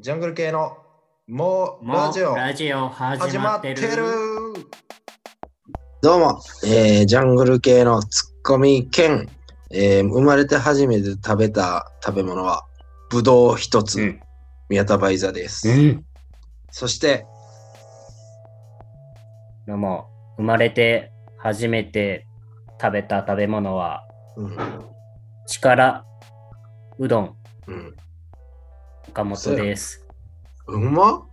ジャングル系のもうもうラジオラジオ始始まってる。どうも、えージャングル系のツッコミ兼、えー生まれて初めて食べた食べ物はブドウ一つ、うん。宮田バイザです、うん。そしてどうも、生まれて初めて食べた食べ物は、うん。力うどん、うん岡本です。うま？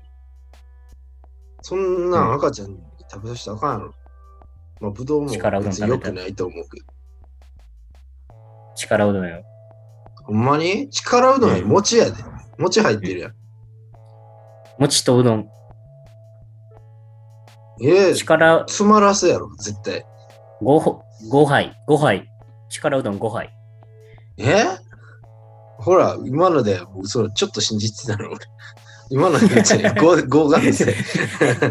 そんな赤ちゃんに食べさせたらあかんやろ、まあ、ブドウも力うどん別に良くないと思うけど。力うどんよ。ほんまに？力うどんやうん。餅やで。餅入ってるやん。餅とうどん、ええ。力詰まらすやろ絶対。5, 5杯、5杯。力うどん5杯。え？ほら、今ので、僕それちょっと信じてたの、俺。今ので別に5、5がですね。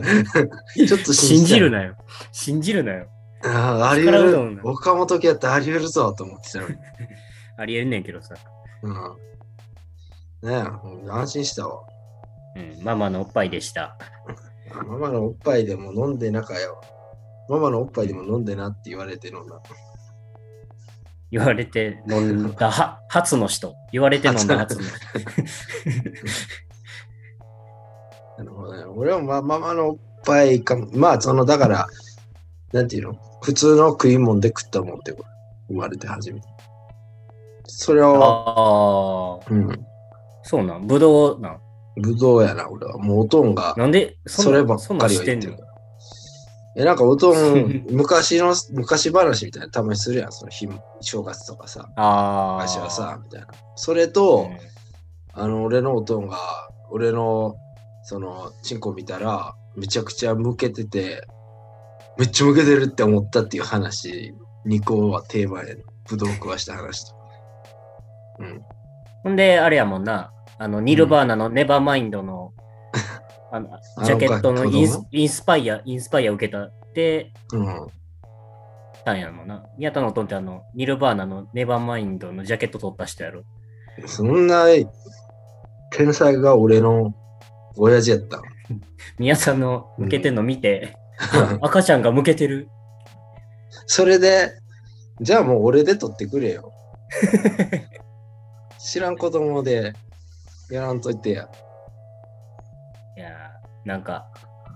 ちょっと信じるなよ。信じるなよ。ああ、あり得る。岡本家やったらあり得るぞと思ってたのに。ありえんねんけどさ。うん。ねえ、安心したわ。うん、ママのおっぱいでした。ママのおっぱいでも飲んでなかよ。ママのおっぱいでも飲んでなって言われて飲んだ。言われて飲んだは初の人。言われて飲んだ初の人。なるほどね。俺はまママのおっぱいかも、まあ、その、だから、なんていうの？普通の食い物で食ったもんって。生まれて初めて。それを、ああ、うん。そうなん？ぶどうなん？ぶどうやな、俺は。もうおとんが、なんでそればっかりは言ってる。え、なんかおとん、昔の、昔話みたいなたまにするやん。その日、正月とかさ、ああ。昔はさ、みたいな。それと、うんあの、俺のおとんが、俺の、その、チンコ見たら、めちゃくちゃ向けてて、めっちゃ向けてるって思ったっていう話、2個は定番やね。ぶどう食わした話と。うん。ほんで、あれやもんな。あの、ニルバーナのネバーマインドの、あのジャケットのインスインスパイア、インスパイア受けたってうん。たんやもんな。宮田のおとんってあの、ニルバーナのネバーマインドのジャケット取った人やろ。そんな、天才が俺の親父やったの。宮田の向けてんの見て、赤ちゃんが向けてる。それで、じゃあもう俺で取ってくれよ。知らん子供でやらんといてや。いやーなんか、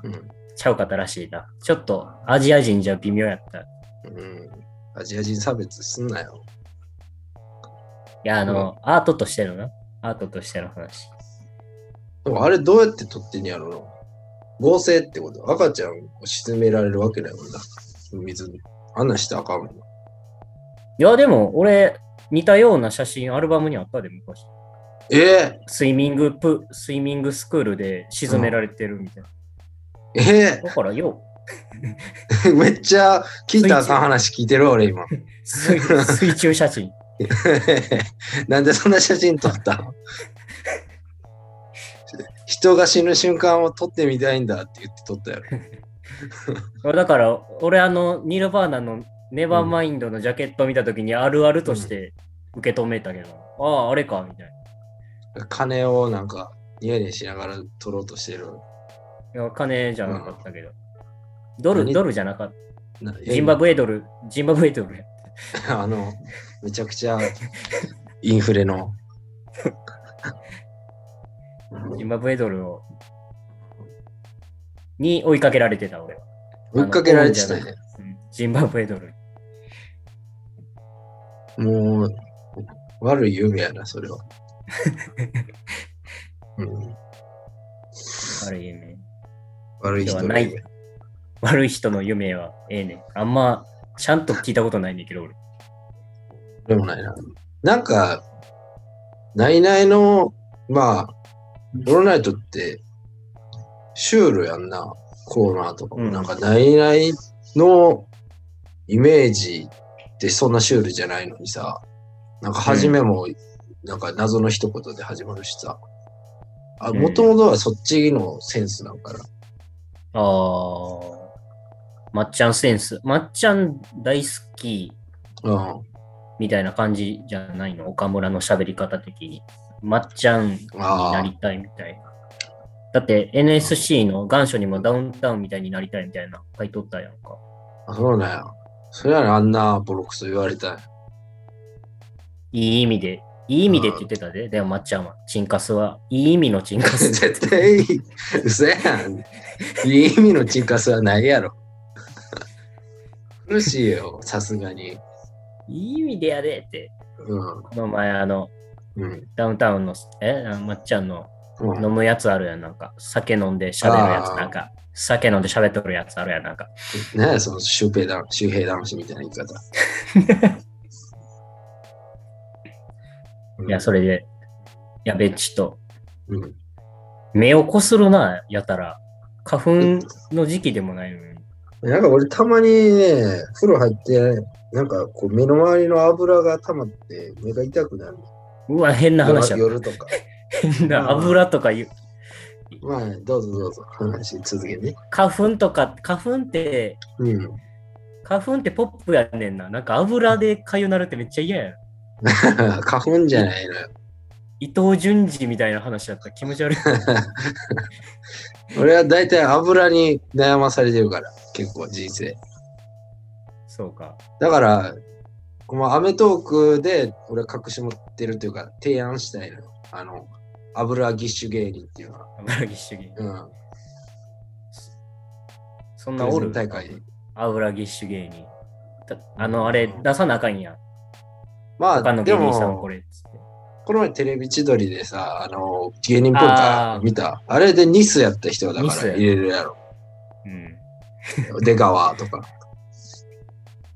うん。ちゃうかったらしいな。ちょっとアジア人じゃ微妙やった。いうん。アジア人差別すんなよ。や、あの、アートとしてのな。アートとしての話。でもあれどうやって取ってんやろな。合成ってこと赤ちゃんを沈められるわけないもんな。水に。あんなんしてあかんもんな。いや、でも、俺、似たような写真アルバムにあったで、昔。えスイミングプ、スイミングスクールで沈められてるみたいな。ー、えだからよ、ー、めっちゃ聞いたらあかん話聞いてる俺今。水水中写真。なんでそんな写真撮った？の人が死ぬ瞬間を撮ってみたいんだって言って撮ったやろ。だから、俺、あの、ニルバーナのネバーマインドのジャケットを見たときにあるあるとして受け止めたけど、ああ、あれか、みたいな。金をなんかニヤニヤしながら撮ろうとしてる。いや、金じゃなかったけど。ドル、何？ドルじゃなかった。なジンバブエドル、ジンバブエドルや。あの、めちゃくちゃインフレの。ジンバブエドルを、に追いかけられてた、俺は。追っかけられてたね。うんジンバブエドル。もう、悪い夢やな、それは。うん、悪い夢。悪い人の夢ではない。悪い人の夢はええねん。あんま、ちゃんと聞いたことないねんけど、俺。でもないな。なんか、ナイナイの、まあ、オールナイトって、シュールやんな、コーナーとかも。うんなんか、ナイナイのイメージってそんなシュールじゃないのにさ、なんか、初めも、なんか、謎の一言で始まるしさ。あ、うんもともとはそっちのセンスなんかな。あー。まっちゃんセンス。まっちゃん大好きうん。みたいな感じじゃないの？岡村の喋り方的に。まっちゃんになりたいみたいな。だって NSC の願書にもダウンタウンみたいになりたいみたいな書いとったやんか。あそうなんや。それやねあんなボロクソ言われたんやいい意味で。いい意味でって言ってたで。でもまっちゃんは。チンカスは。いい意味のチンカス。絶対いい。嘘やん。いい意味のチンカスはないやろ。苦しいよ、さすがに。いい意味でやでって。うん。この前あの、うん。ダウンタウンの、え？あまっちゃんのうん飲むやつあるやん。なんか、酒飲んで喋るやつ。なんか、酒飲んで喋っとるやつあるやん。なんか。ねえ、その周平男子みたいな言い方。いや、それで、やべっちと、うん。目をこするな、やたら。花粉の時期でもないのに。なんか俺たまにね、風呂入って、なんかこう目の周りの油が溜まって目が痛くなる。うわ、変な話や。夜とか。変な油とか言う。まあ、どうぞどうぞ、話続けて。花粉とか、花粉って、うん。花粉ってポップやねんな。なんか油で痒なるってめっちゃ嫌や。花粉じゃないのよ。伊藤淳二みたいな話やったら気持ち悪い。俺は大体油に悩まされてるから、結構人生。そうか。だから、このアメトークで俺は隠し持ってるというか、提案したいのよ。あの、油ギッシュ芸人っていうのは。油ぎっしゅぎ。うん。そんなおる？大会で。油ぎっしゅ芸人。たあの、あれ出さなあかんやん。まあ、他ので芸人さんこれっつって。この前テレビ千鳥でさ、あの、芸人ポーあーカー見た？あれでニスやった人だから入れるやろ。うん。出川とか。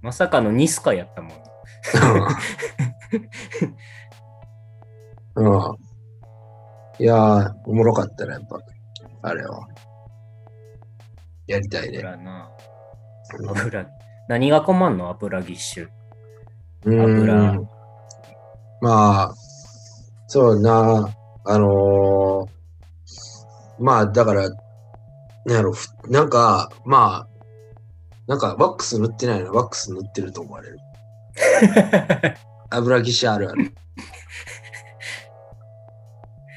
まさかのニスカやったもん。うん。うんいやー、おもろかったな、やっぱ。あれは。やりたいね。油な。油。何が困んの？油ぎっしゅ。うん油まあ、そうな、あのーまあ、だから、なんやろ、ふなんか、まあ、なんか、ワックス塗ってないのワックス塗ってると思われる。油ぎしあるある。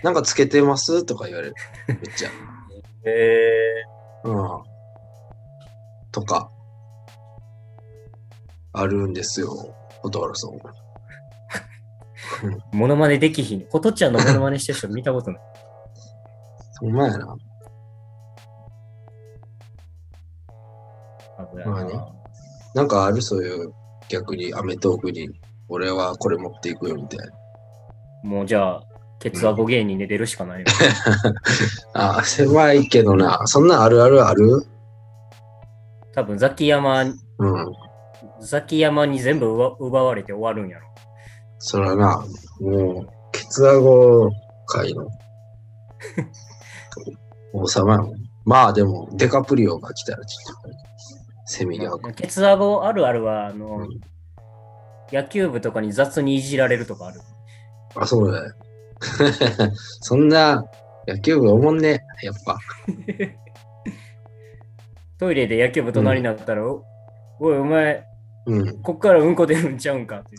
なんかつけてます？とか言われる。めっちゃ。えうん。とか、あるんですよ、蛍原さん。ー、モノマネできひん。ことちゃんのモノマネしてる人 見たことない。ほんまやな。油まあねなんかあるそういう逆にアメトークに俺はこれ持っていくよみたいな。もうじゃあ、ケツアゴ芸人で出るしかないよ。あ、狭いけどな。そんなあるあるある？多分ザキヤマ、うん。ザキヤマに全部奪奪われて終わるんやろ。そらな、もう、ケツアゴ界の 王様やもん。まあでも、デカプリオが来たらちょっと、セミが。ケツアゴあるあるは、あの、うん野球部とかに雑にいじられるとかある。あ、そうだよ。そんな野球部おもんねやっぱ。トイレで野球部隣になったら、おおい、お前、うん。こっからうんこ出るんちゃうんかって。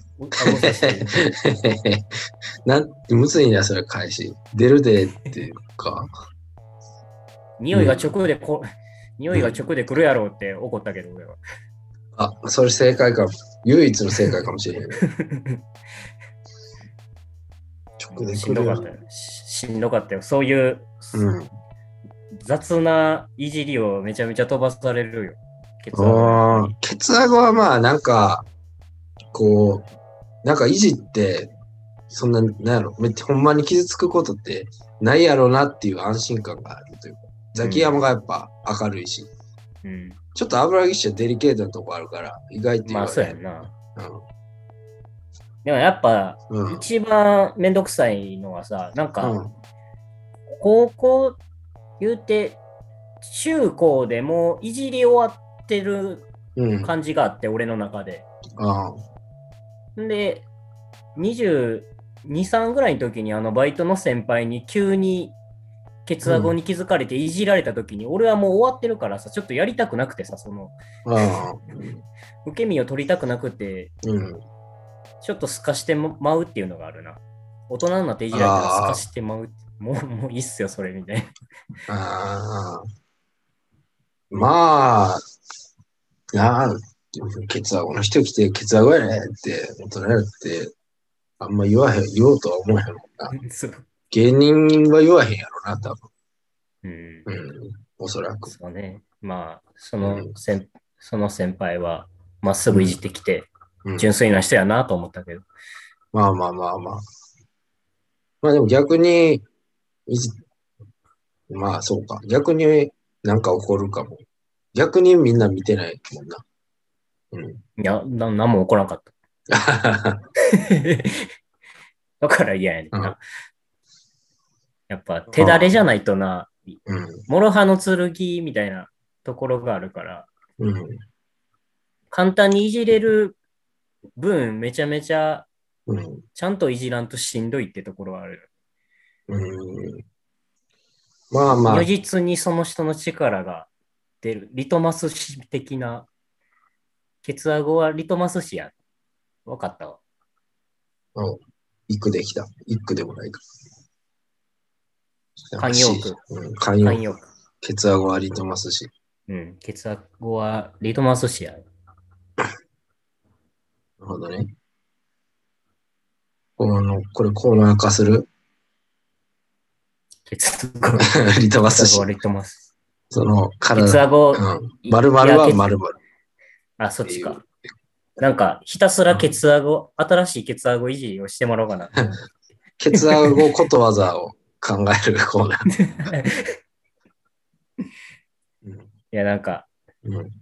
なん、むずいな、それ返し。出るでっていうか。匂いが直でこ、匂いが直で来るやろうって怒ったけど、俺は。あ、それ正解かも。唯一の正解かもしれへん。直でし来るよんどかったよ。ししんどかったよ。そういううん。雑ないじりをめちゃめちゃ飛ばされるよ。ケツアゴああ、ケツアゴはまあなんか、こう、なんかいじって、そんな、なんやろ、めっちゃほんまに傷つくことってないやろなっていう安心感があるというか、ザキヤマがやっぱ明るいし、うん。ちょっと油ぎっしゅはデリケートなとこあるから、意外と言まあ、うやんな。でもやっぱ、うん。うん。一番めんどくさいのはさ、なんか、うん高校言うて、中高でもいじり終わってるうん。感じがあって、俺の中で。あんで、22、3ぐらいの時にあのバイトの先輩に急にケツアゴに気づかれていじられた時に、俺はもう終わってるからさ、ちょっとやりたくなくてさ、その。受け身を取りたくなくて、うん。ちょっと透かしてまうっていうのがあるな。大人になっていじられたら透かしてまうって。もう、もういいっすよ、それみたいな。まあ、なあ、ケツアゴの人来て、ケツアゴやねって、大人やって、あんま言わへん、言おうとは思わへんもんな。芸人は言わへんやろな、多分。うん。うん、おそらく。そうね。まあ、その先、その先輩は、まっすぐいじってきて、うん、純粋な人やなと思ったけど。まあまあまあまあ。まあでも逆に、いじまあそうか。逆になんか起こるかも。逆にみんな見てないもんな。うん。いや、ななんも起こらなかった。だから嫌やねんうんな。やっぱ手だれじゃないとな、うん。諸刃の剣みたいなところがあるから、うん。簡単にいじれる分、めちゃめちゃうん。ちゃんといじらんとしんどいってところはある。うん。まあまあ如、実にその人の力が出る。リトマス紙的な、ケツアゴはリトマス紙や。わかったわ。一句できた。一句でもないか。慣用句。うん、慣用句。慣用句。ケツアゴはリトマスし。うん。ケツアゴはリトマス紙や。なるほどね。この、これコーナー化する？ケツアゴ。リトマスしケツアゴは。リトマス。その、ケ体。ツアゴ、うん。丸々は丸々。あ、そっちか。なんか、ひたすらケツアゴ、新しいケツアゴいじりをしてもらおうかな。ケツアゴことわざを考えるコーナー。うんいや、なんか、うん。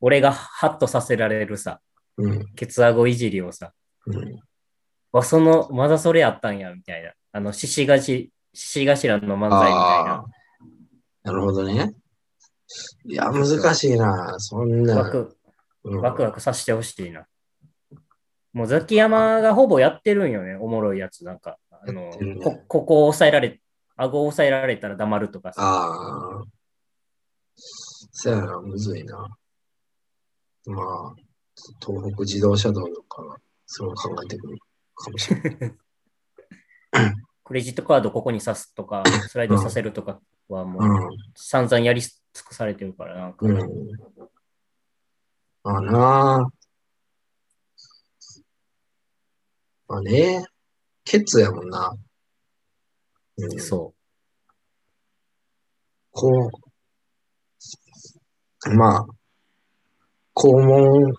俺がハッとさせられるさ、うん。ケツアゴいじりをさ、うん。わ、その、まだそれやったんや、みたいな。あの、獅子頭、獅子頭の漫才みたいな。なるほどね。いや、難しいな。そんな。ワクうんワクワクさせてほしいな。もうザキヤマがほぼやってるんよね、おもろいやつ。なんか、あのねこここを押さえられ、顎を押さえられたら黙るとかさ。ああ。そやな、むずいな。まあ、東北自動車道とか、そう考えてくるかもしれない。クレジットカードここに刺すとか、スライドさせるとかはもううん。散々やり尽くされてるから、なんか、うん。まあなあ。まあね。ケツやもんな。うん、そこう、まあ、肛門、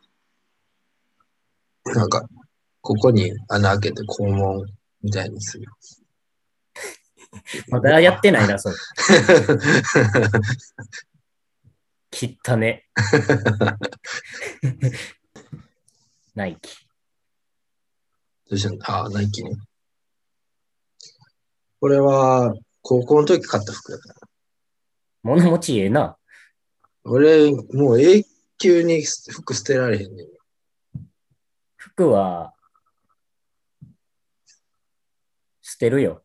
なんか、ここに穴開けて肛門みたいにする。う。まだやってないな、それ。切ったね。ナイキ。どうしたのああ、ナイキね。これは、高校の時買った服やから。物持ちええな。俺、もう永久に服捨てられへんねん。服は、捨てるよ。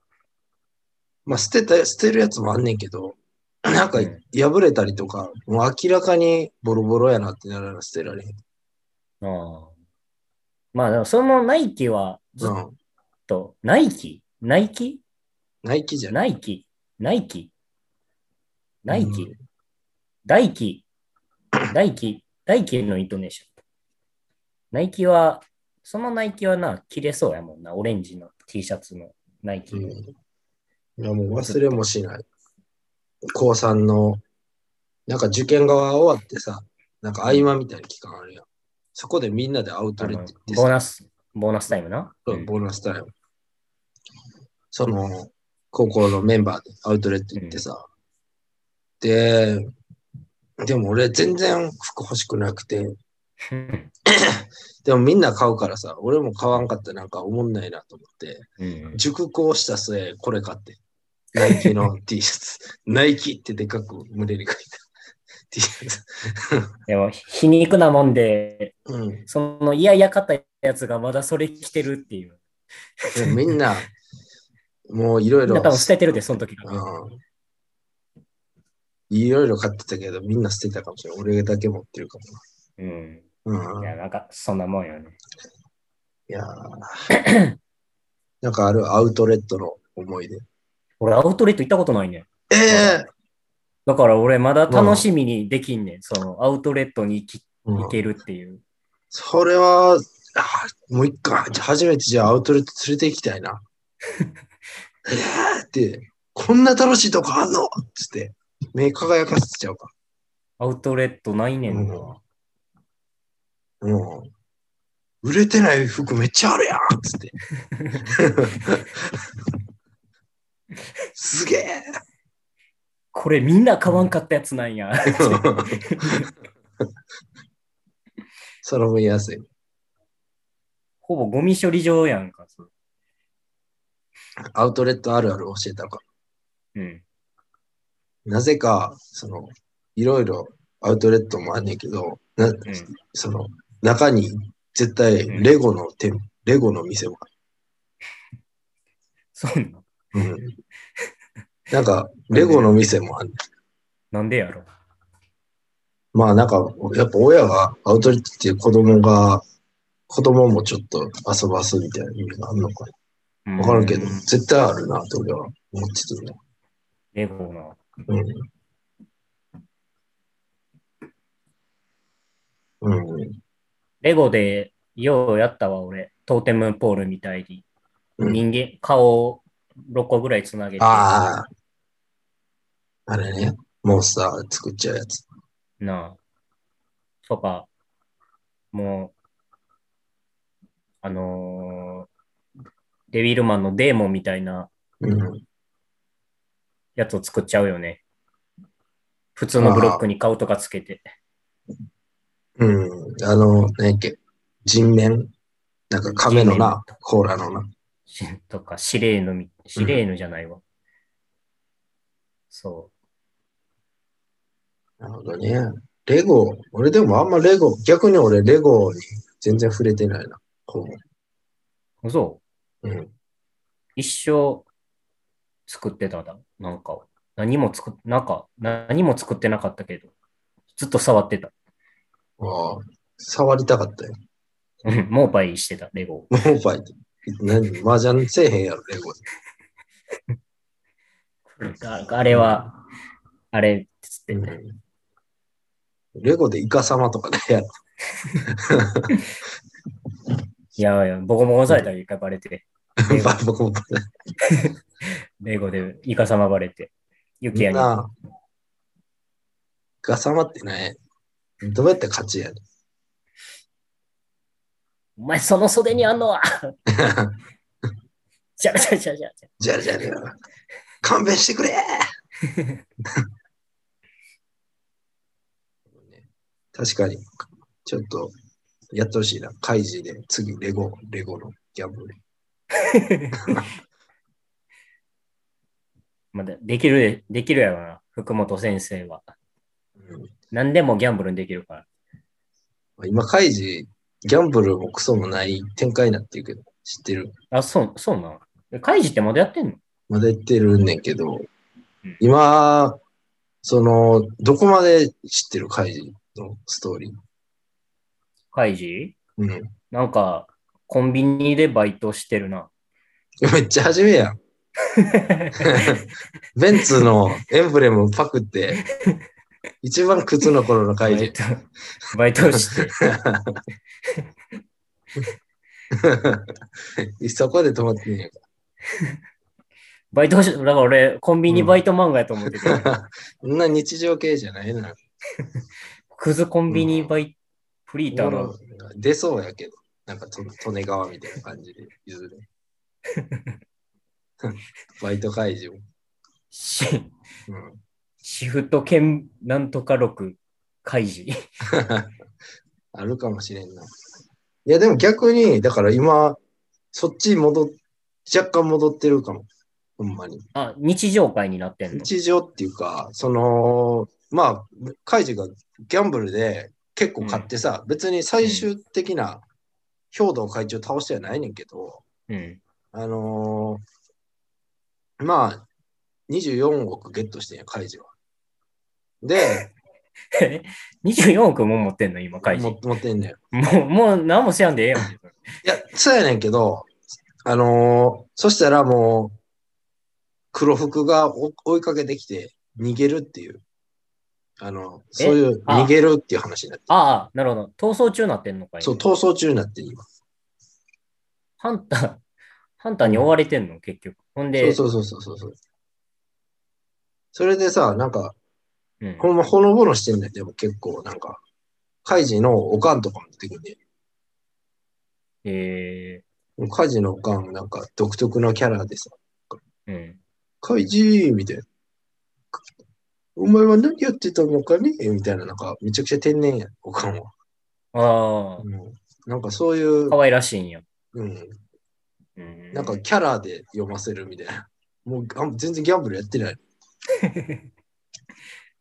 まあ、捨てた、捨てるやつもあんねんけど、なんかうん破れたりとか、もう明らかにボロボロやなってなら捨てられへん。ああまあ、でもそのナイキはずっうん。と、ナイキ？ナイキ？ナイキじゃない。ナイキ？ナイキ？ナイキ、うんダイキ？ダイキ？ダイキのイントネーション。ナイキは、そのナイキはな、切れそうやもんな。オレンジの T シャツのナイキ。うん。いや、もう忘れもしない。高3の、なんか受験が終わってさ、なんか合間みたいな期間あるやん。そこでみんなでアウトレット行ってボーナス、ボーナスタイムな？そうボーナスタイム。その、高校のメンバーでアウトレット行ってさ。で、でも俺全然服欲しくなくて、う んでもみんな買うからさ、俺も買わんかったらなんか思んないなと思って、うん熟考した末、これ買って。ナイキの T シャツ。ナイキってでかく胸に書いた T シャツ。でも、皮肉なもんで、うん。そのいやいや買ったやつがまだそれ着てるっていう。みんな、もういろいろ多分捨ててるで、その時から。うんいろいろ買ってたけど、みんな捨てたかもしれない。俺だけ持ってるかうん。もな。いや、なんか、そんなもんよね。いやー なんかある？アウトレットの思い出。俺アウトレット行ったことないねん。ええだから俺まだ楽しみにできんねん。そのアウトレットに行きうん行けるっていう。それは、あもう一回、初めてじゃあアウトレット連れて行きたいな。ええって、こんな楽しいとこあんのつって、目輝かせちゃうか。アウトレットないねんな。うん。売れてない服めっちゃあるやんつって。すげえこれみんな買わんかったやつなんや。それも言いやすい。ほぼゴミ処理場やんか。それアウトレットあるある教えたか。うん。なぜか、その、いろいろアウトレットもあんねんけど、なうん。その、中に絶対レゴの店、レゴの店もあそうなの？る。うん。なんか、レゴの店もあんねん。なんでやろ？まあなんか、やっぱ親がアウトレットっていう子供が、子供もちょっと遊ばすみたいな意味があるのかな。わからんけど、う絶対あるなと俺は思ってたね。レゴな。うん。うん。レゴでようやったわ、俺。トーテムポールみたいに。うん人間、顔を6個ぐらいつなげて。ああ。あれね。モンスター作っちゃうやつ。なあ。とか、もう、あのーデビルマンのデーモンみたいなうん。やつを作っちゃうよね。普通のブロックに顔とかつけて。うん。あの、何やっけ。人面なんか亀のな、コーラのな。しとか、シレーヌみ、シレーヌじゃないわ。そなるほどね。レゴ、俺でもあんまレゴ、逆に俺レゴに全然触れてないな。ほう。そう。う。うん。一生作ってただ。なんか、何も作っ、なんか、何も作ってなかったけど、ずっと触ってた。ああ、触りたかったよ。うん、モーパイしてた、レゴ。モーファイって。何？麻雀せえへんやろ、レゴで。ああれは、あれ、つって、うんレゴでイカ様とかねやろ。いやいや、ボコボコされたら一回バレて、レゴバボコボコレゴでイカ様バレて、ユキヤに。なイカ様ってね、どうやって勝ちやねお前その袖にあんのは ん。じゃらじゃらじゃらじゃらじゃあじゃあじゃあ勘弁してくれ 確かに、ちょっとやってほしいな。カイジで次レゴ、レゴのギャンブル。まだできる、できるやろな、福本先生は。うん何でもギャンブルにできるから。今、カイジ、ギャンブルもクソもない展開になってるけど、知ってる？あ、そう、そうなの？カイジってまだやってんの？まだ言ってるねんけどうん、今、その、どこまで知ってるカイジのストーリー？カイジ？うん。なんか、コンビニでバイトしてるな。めっちゃ初めやん。ベンツのエンブレムパクって、一番靴の頃のカイジ。バイト、して。そこで止まってんねんかバイトし、だから俺、コンビニバイト漫画やと思ってて、ら。そんな日常系じゃないのよ。クズコンビニバイ、フリーターの、出そうやけど、なんかと利根川みたいな感じで譲る。バイト会場。シうん、シフト兼なんとか6開示。あるかもしれんな。いや、でも逆に、だから今、そっち戻っ、若干戻ってるかも。ほんまに。あ、日常会になってんの？日常っていうか、その、まあ、カイジがギャンブルで結構買ってさ、別に最終的な兵道会長倒してはないねんけど、うん。あのーまあ、24億ゲットしてんや、カイジは。で、24億も持ってんの？今、開示も。持ってんねん。いもう、もう何もせやんでええやん。や、そうやねんけど、あのーそしたらもう、黒服がお追いかけてきて逃げるっていう、あの、え？そういうあ逃げるっていう話になってるああ、なるほど。逃走中になってんのかい、そう、逃走中になってる今。ハンター、ハンターに追われてんの、結局。ほんで、そうそうそうそうそう。それでさ、なんか、うんほんまほのぼのしてんだよ、でも結構、なんか、カイジのおかんとかも出てくるね。えカイジのおかん、なんか独特なキャラでさ、ー、うん。カイジーみたいな。お前は何やってたのかね？みたいな、なんか、めちゃくちゃ天然や、おかんは。ああ、うんなんかそういう可、愛らしいんや。うん、うん、なんかキャラで読ませるみたいな。もうあ全然ギャンブルやってない。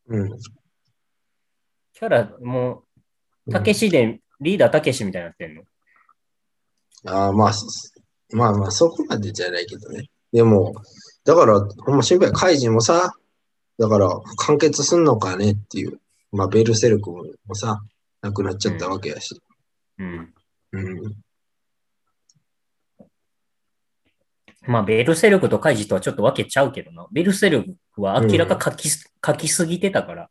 うん。キャラ、もう、たけしで、リーダーたけしみたいになってんの？ああ、まあ、そまあまあ、そこまでじゃないけどね。でも、だから、ほんま心配、カイジもさ、だから、完結すんのかねっていう。まあ、ベルセルクもさ、亡くなっちゃったわけやし。うん。うん。まあ、ベルセルクとカイジとはちょっと分けちゃうけどな。ベルセルクは明らか書きす、書きすぎてたから。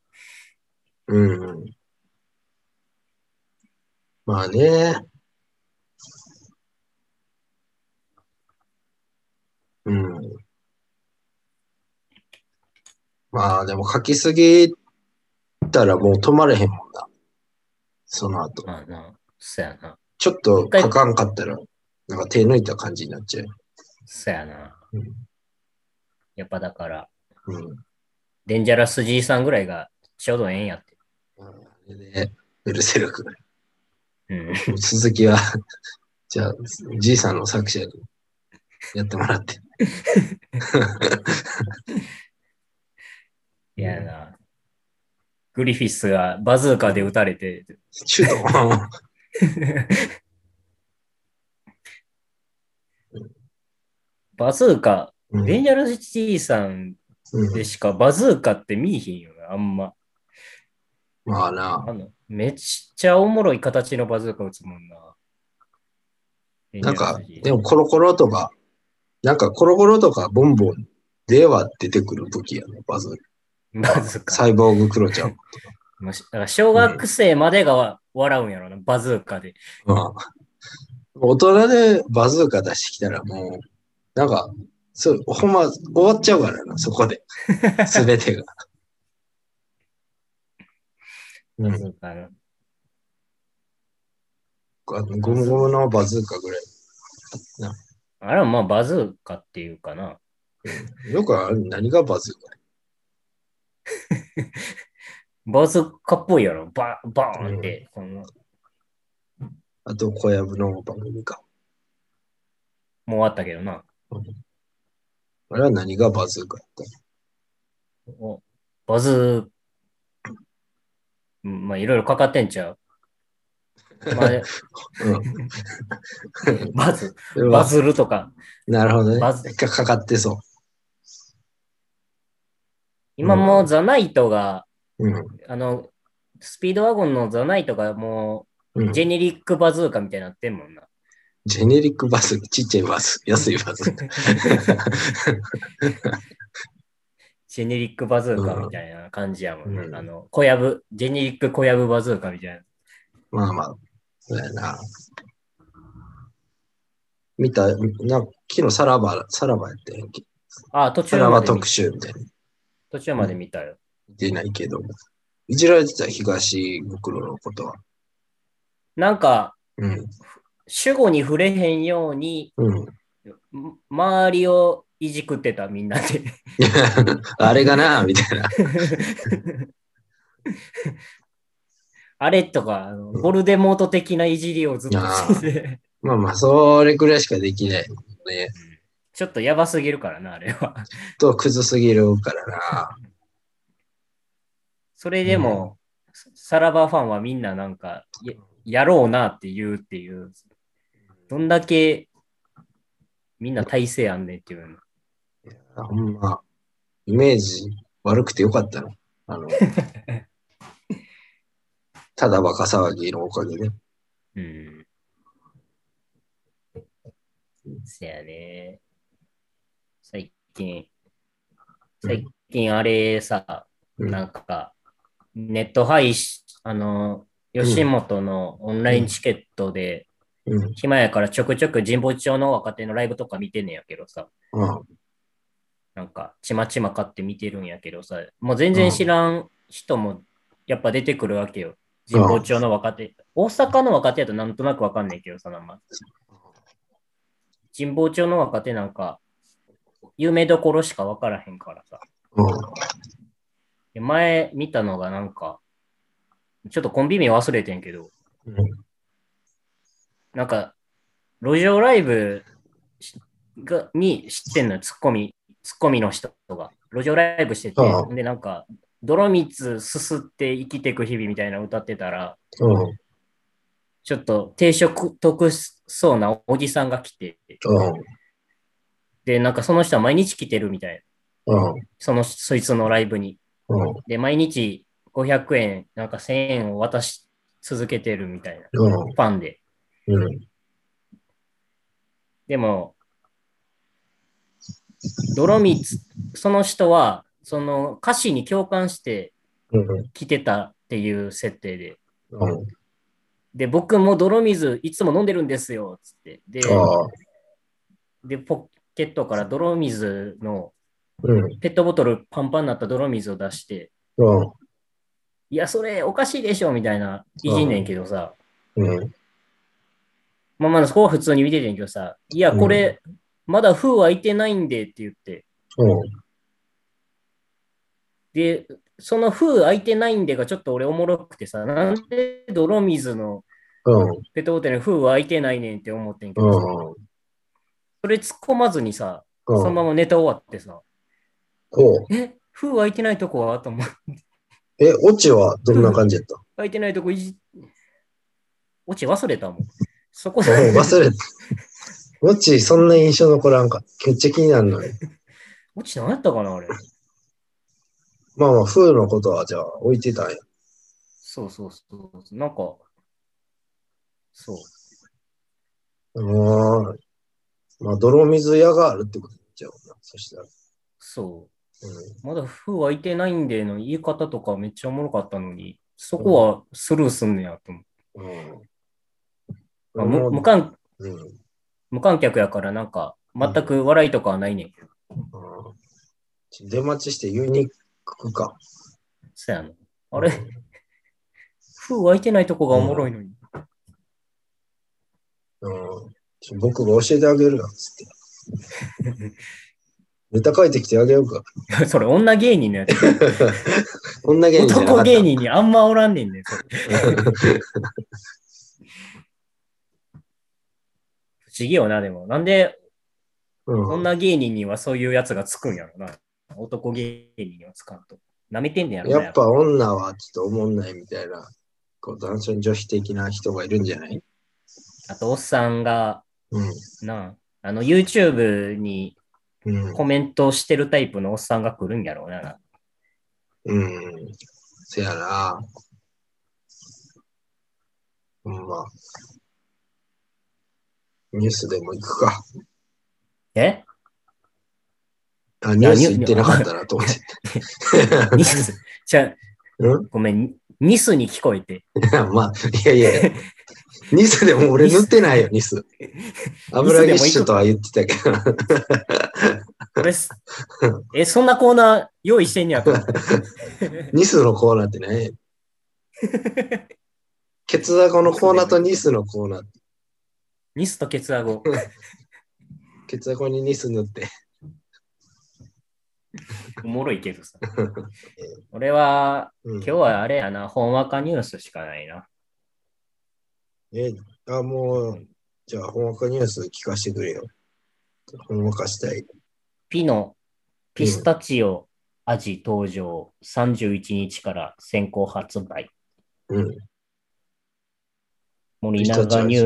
うん。まあね。うん。まあでも書きすぎたらもう止まれへんもんな。その後。まあな、そやな。ちょっと書かんかったら、なんか手抜いた感じになっちゃう。そやな。うんやっぱだから、うん。デンジャラス G さんぐらいがちょうどええんやって。で、ベルセルク。うん。続きは、じゃあ、じいさんの作者にやってもらって。いやな。グリフィスがバズーカで撃たれて、シューバズーカ、デンジャラス G さんうんでしかバズーカって見えへんよな、あんま。まあな。あのめっちゃおもろい形のバズーカ撃つもんな。なんかでもコロコロとか、なんかコロコロとかボンボンでは出てくる武器やね。バズーカ。サイボーグクロちゃん。だから小学生までが笑うんやろな、バズーカで。まあ、大人でバズーカ出してきたらもう、なんか、そう、ほんま終わっちゃうからな、そこで。すべてが。うバんズーカの。あのゴムゴムのバズーカぐらい。あれはまあバズーカっていうかな。よくある何がバズーカ バズーカっぽいやろ。ババーンって。このあと、小籔の番組か。もう終わったけどな。あれは何がバズーカやったおバズー、うんまあいろいろかかってんちゃう。バズ、バズるとか。なるほどね。バズかかかってそ今もうザナイトが、う。うん。あの、スピードワゴンのザナイトがもうジェネリックバズーカみたいになってんもんな。ジェネリックバズ、ちっちゃいバズ、安いバズ。ジェネリックバズーカみたいな感じやもんな。うんあの、小籔、ジェネリック小籔バズーカみたいな。まあまあ、そうやな。見た、な昨日さらば、さらばやってんけあ、途さ中まで見らば特集みたいな。途中まで見たよ。見てないけど、いじられてた東袋のことは。なんか、うん。主語に触れへんように、うん。ん周りをいじくってた、みんなで。あれがな、みたいな。あれとか、あのボルデモート的ないじりをずっとしてて、まあまあ、それくらいしかできないね。ちょっとやばすぎるからな、あれは。と、クズすぎるからな。それでも、さらばファンはみんななんかや、やろうなって言うっていう、どんだけみんな体制あんねんっていうの。ほんま、イメージ悪くてよかったの。あの、ただバカ騒ぎのおかげで。うん。せやね。最近、最近あれさ、うんなんか、ネット配信、あの、吉本のオンラインチケットで、うん。暇やからちょくちょく神保町の若手のライブとか見てんねやけどさ、うん。なんか、ちまちま買って見てるんやけどさ、もう全然知らん人もやっぱ出てくるわけよ。神保町の若手。大阪の若手やとなんとなくわかんないけどさ、なんか神保町の若手なんか、有名どころしかわからへんからさ。前見たのがなんか、ちょっとコンビ名忘れてんけど、うん。なんか、路上ライブしがに知ってんのよ、ツッコミ、ツッコミの人が。路上ライブしてて、ああで、なんか、泥水すすって生きてく日々みたいなの歌ってたら、うん。ちょっと低所得そうなおじさんが来て、うん。で、なんかその人は毎日来てるみたいな。うん。その、そいつのライブに。うん。で、毎日500円、なんか1000円を渡し続けてるみたいな。うん。ファンで。うん。でも、泥水、その人は、その歌詞に共感してうん。来てたっていう設定で。うん。で、僕も泥水いつも飲んでるんですよ、つって。で。でポケットから泥水のうん。ペットボトルパンパンになった泥水を出して、うん。いや、それおかしいでしょ、みたいな、いじんねんけどさ。うん。まあまあ、そこは普通に見ててんけどさ、いや、これ、まだ封開いてないんでって言って、うん。で、その封開いてないんでがちょっと俺おもろくてさ、なんで泥水のうん。ペットボトルに封開いてないねんって思ってんけどさ、うん。それ突っ込まずにさ、うん。そのままネタ終わってさ、こう。え、封開いてないとこは？と思う。え、オチはどんな感じやった？開いてないとこいじ、落ち忘れたもん。そこうんで、忘れた。オチ、そんな印象残らんか。めっちゃ気になるのに。落ち何やったかな、あれ。まあまあ、風のことはじゃあ置いてたんや。そうそうそう。なんか、そう。うん。まあ、泥水屋があるってことじゃうな。そしたら。そう。うん。まだ封開いてないんでの言い方とかめっちゃおもろかったのに、そこはスルーすんねやと思って。うん。まあ無無観うん。無観客やからなんか全く笑いとかはないねんけど。うん出待ちして言いに行くか。そやな。あれ？封開いてないとこがおもろいのに。うん。僕が教えてあげるよ、つって。ネタ書いてきてあげようか。それ女芸人のやつ。女芸人。男芸人にあんまおらんねんねん。そ れ不思議よな、でも。なんでうん。女芸人にはそういうやつがつくんやろな。男芸人にはつかんと。舐めてんねやろな。やっぱ女はちょっと思んないみたいな、こう、男女女子的な人がいるんじゃない？あと、おっさんが、うん。なあ、あの、YouTube にうん。コメントしてるタイプのおっさんが来るんやろうな。うん。せやな。うん、まあ。ニュースでも行くか。え？あ、ニュース行ってなかったなと思って。ニス、じゃあうん？ごめん、ニスに聞こえて。まあ、いやいや、ニスでも俺塗ってないよ、ニス。油ギッシュとは言ってたけど。え、そんなコーナー用意してんねやと。ニスのコーナーってね。ケツアゴのコーナーとニスのコーナー。ニスとケツアゴ。ケツアゴにニス塗って。おもろいけどさ。俺は、うん今日はあれやな、ほんわかニュースしかないな。え、あ、もう、じゃあ、ほんわかニュース聞かせてくれよ。ほんわかしたい。ピノ、ピスタチオ味登場、31日から先行発売。うん。森永味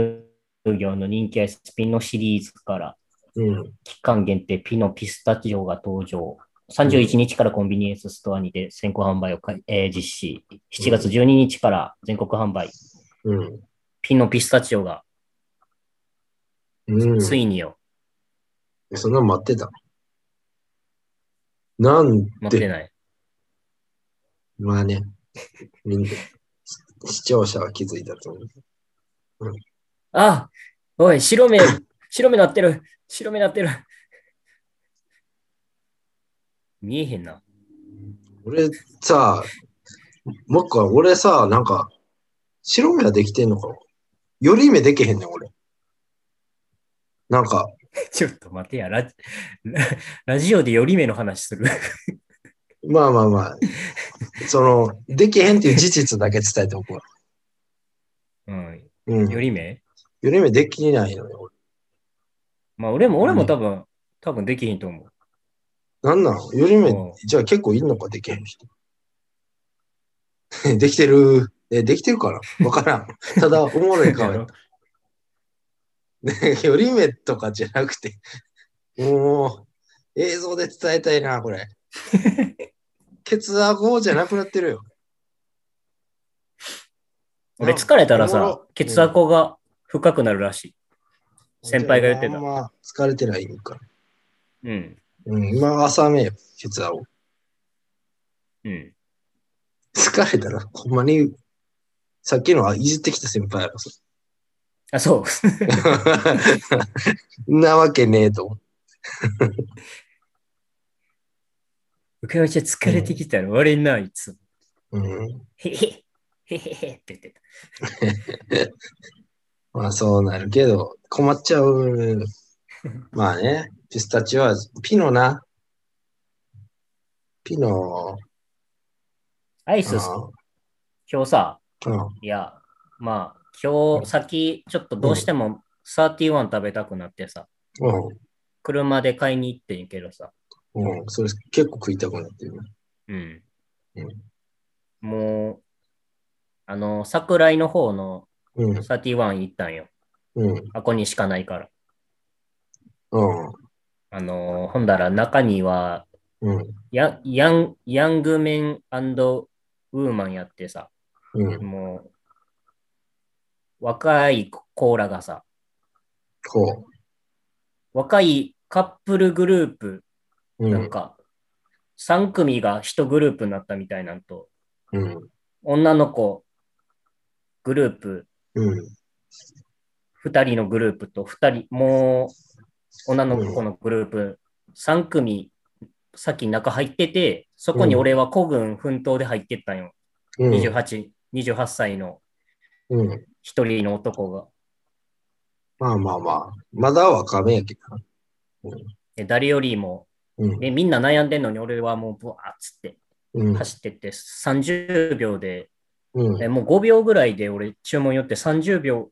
乳業の人気アイスピノシリーズからうん。期間限定ピノピスタチオが登場。31日からコンビニエンスストアにて先行販売をか、えー実施。7月12日から全国販売。うん。ピノピスタチオがうん。ついによ。そんなの待ってた？なんで、持ってない。まあね、みんな、視聴者は気づいたと思う。あおい、白目、白目なってる。白目なってる。見えへんな。俺さ、もう一回、俺さ、なんか、白目はできてんのかなより目できへんねん、俺。なんか、ちょっと待てや、ラジラ ラジオでより目の話する。まあまあまあ、その、できへんっていう事実だけ伝えておくわ。うん。うん。より目？より目できないのよ、俺。まあ、俺も、俺も多分、多分できひんと思う。なんなん？より目うん、じゃあ結構いんのか、できへん人。できてる。え、できてるかな？わからん。ただ、おもろい顔やった。ね、より目とかじゃなくて、もう、映像で伝えたいな、これ。ケツアゴじゃなくなってるよ。俺疲れたらさおもろ、血圧が深くなるらしい。先輩が言ってたま疲れてないんか。うん。うん、今朝めよ、ケツアゴ。うん。疲れたら、ほんまに、さっきのはいじってきた先輩やろ、それあ、そう。なわけねえと思う。めちゃめちゃ疲れてきたら悪いな、いつも。うん。へへ、へへへって言ってた。まあそうなるけど、困っちゃう。まあね、ピスタチオは、ピノな。ピノ、アイス、あ今日さ、あいや、まあ、今日、先、ちょっとどうしても31食べたくなってさ、うん、車で買いに行ってんけどさ、うん、それ結構食いたくなってるね。うん。うん。もう、あの、桜井の方のうん、31行ったんよ。うん、あこにしかないから。うん、あの、ほんだら中には、うん、ヤヤンヤングメンウーマンやってさ、うん、もう、若いコーラがさ、こ若いカップルグループ、ん、なんか、3組が1グループになったみたいなんと、うん、女の子グループ、うん、2人のグループと2人、もう女の子のグループ、3組、さっき中入ってて、そこに俺は孤軍奮闘で入ってったんよ。うん、28、28歳のうん。1人の男が。まあまあまあ、まだ若めやけどな。で誰よりも、うん、でみんな悩んでんのに俺はもうブワーッつってうん、走ってって30秒で、うん、えもう5秒ぐらいで俺注文寄って30秒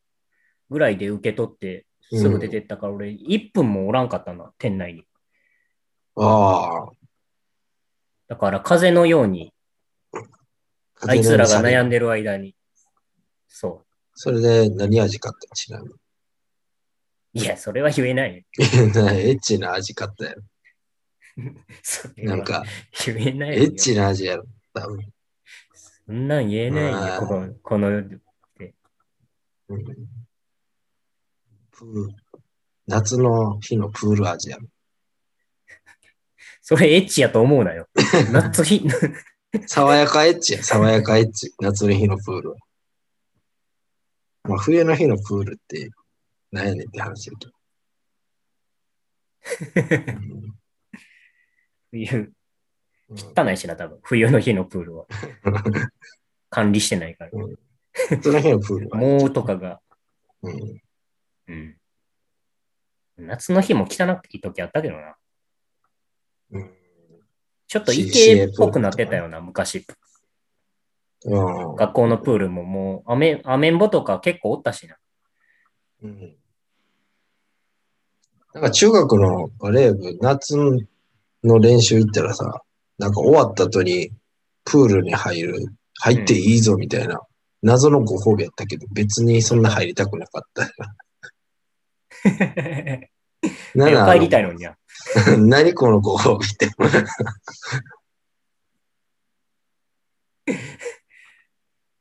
ぐらいで受け取ってすぐ出てったから俺1分もおらんかったな、店内に。ああ。だから風のようにあいつらが悩んで。でる間に。そそれで何味買ったか知らん。う。いや、それは言えないよ。エッチな味買ったや なんか、言えないよ。エッチな味やろ。多分。そんなん言えないよ、この、この、うんプー夏の日のプール味やろ。それエッチやと思うなよ。夏日、爽やかエッチや、爽やかエッチ。夏の日のプールは。まあ、冬の日のプールって、なんやねんって話だけど。う ん冬、汚いしな、多分。冬の日のプールは。管理してないから。夏の日のプールは。毛とかが。うん。うん。夏の日も汚い時あったけどな。うんちょっと池っぽくなってたよな、昔。うん学校のプールももう、アメアメンボとか結構おったしな。うんなんか中学のバレー部、夏の練習行ったらさ、なんか終わった後にプールに入る、入っていいぞみたいな、謎のご褒美やったけど、別にそんな入りたくなかった。なんなん帰りたいのにな。何このご褒美って。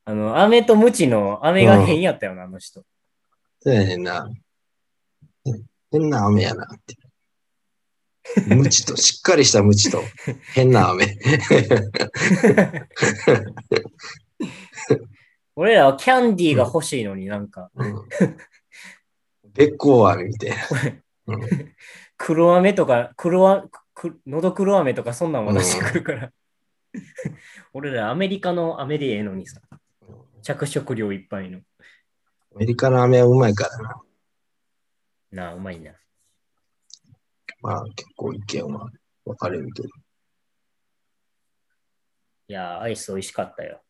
あの、飴とムチの飴が変やったよな、あの人。そうやねんな。変な雨やなって。ムチと、しっかりしたムチと、変な飴。俺らはキャンディーが欲しいのになんか、うん。べっこう飴みたいな。うん黒飴とか、黒あく喉黒飴とかそんなんも出してくるから。俺らアメリカの飴でええのにさ、着色料いっぱいの。アメリカの飴はうまいからな。なあ、うまいな。まあ結構意見は分かれるけど。いやー、アイス美味しかったよ。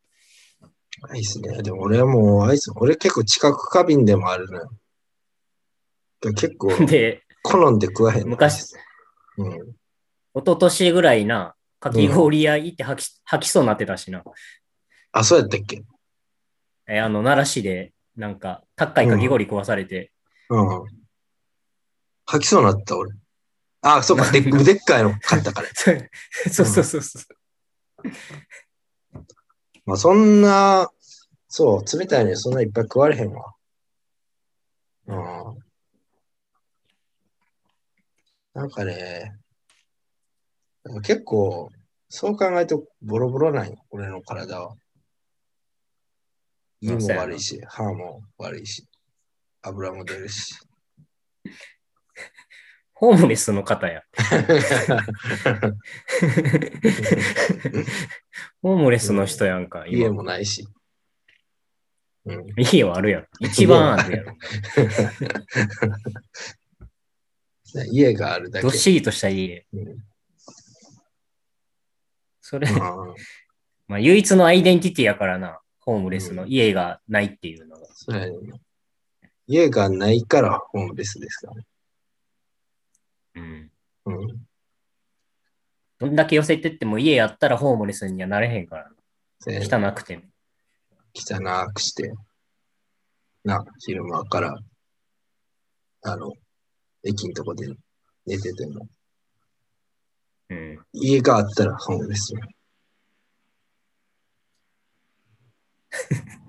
アイスね。でも俺はもうアイス、俺結構近く過敏でもあるのよ。結構で、好んで食わへんの？昔、うん。一昨年ぐらいな、かき氷屋行って吐き,、吐きそうになってたしな。あ、そうやったっけ？えあの、奈良市で、なんか、高いかき氷食わされて、うん。吐きそうになった俺。あ、そうか。でっでっかいの買ったから。そうそうそうそう。まあそんな、そう、冷たいのにそんないっぱい食われへんわ。うん。なんかね、なんか結構、そう考えるとボロボロなんよ、俺の体は。胃も悪いし、歯も悪いし、油も出るし。ホームレスの方や。ホームレスの人やんか、家今。もないし。うん、家はあるやろ。一番あるやろ。家があるだけ。どっしりとした家。うんそれ、うんまあ 唯一のアイデンティティやからな。ホームレスの家がないっていうのが。そうやね家がないからホームレスですからね。うん。うん。どんだけ寄せてっても家やったらホームレスにはなれへんから。汚くても。汚くして、な、昼間から、あの、駅のとこで寝てても、うん。家があったらホームレスよ。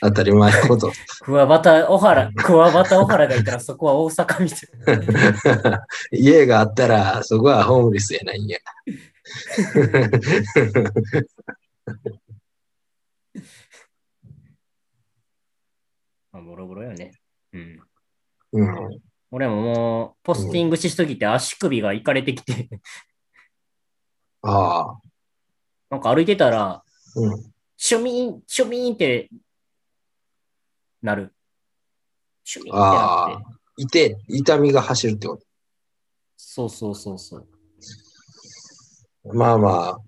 当たり前のこと。クワバタ小原、クワバタ小原がいたらそこは大阪みたいな。家があったら、そこはホームレスやないんや。まあ、ボロボロよね。うん。うん。俺ももう、ポスティングしすぎて足首がいかれてきて、ああ。なんか歩いてたら、うん。シュミーン、シュミーンってなる。シュミーンってあなって。あ。いて、痛みが走るってこそうそうそうそう。と。まあまあ。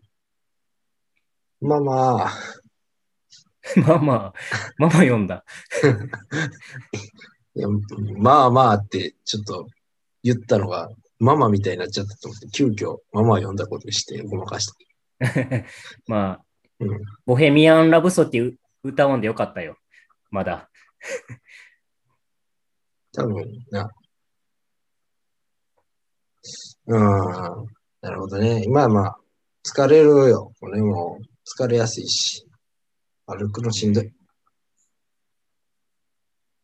まあまあ。まあまあ、ママ読んだ。まあまあってちょっと言ったのが、ママみたいになっちゃったと思って、急遽ママを呼んだことにしてごまかした。まあ、うん。ボヘミアン・ラブソティ歌わんでよかったよ。まだ。多分な。うん。なるほどね。まあまあ、疲れるよ。俺も疲れやすいし。歩くのしんどい。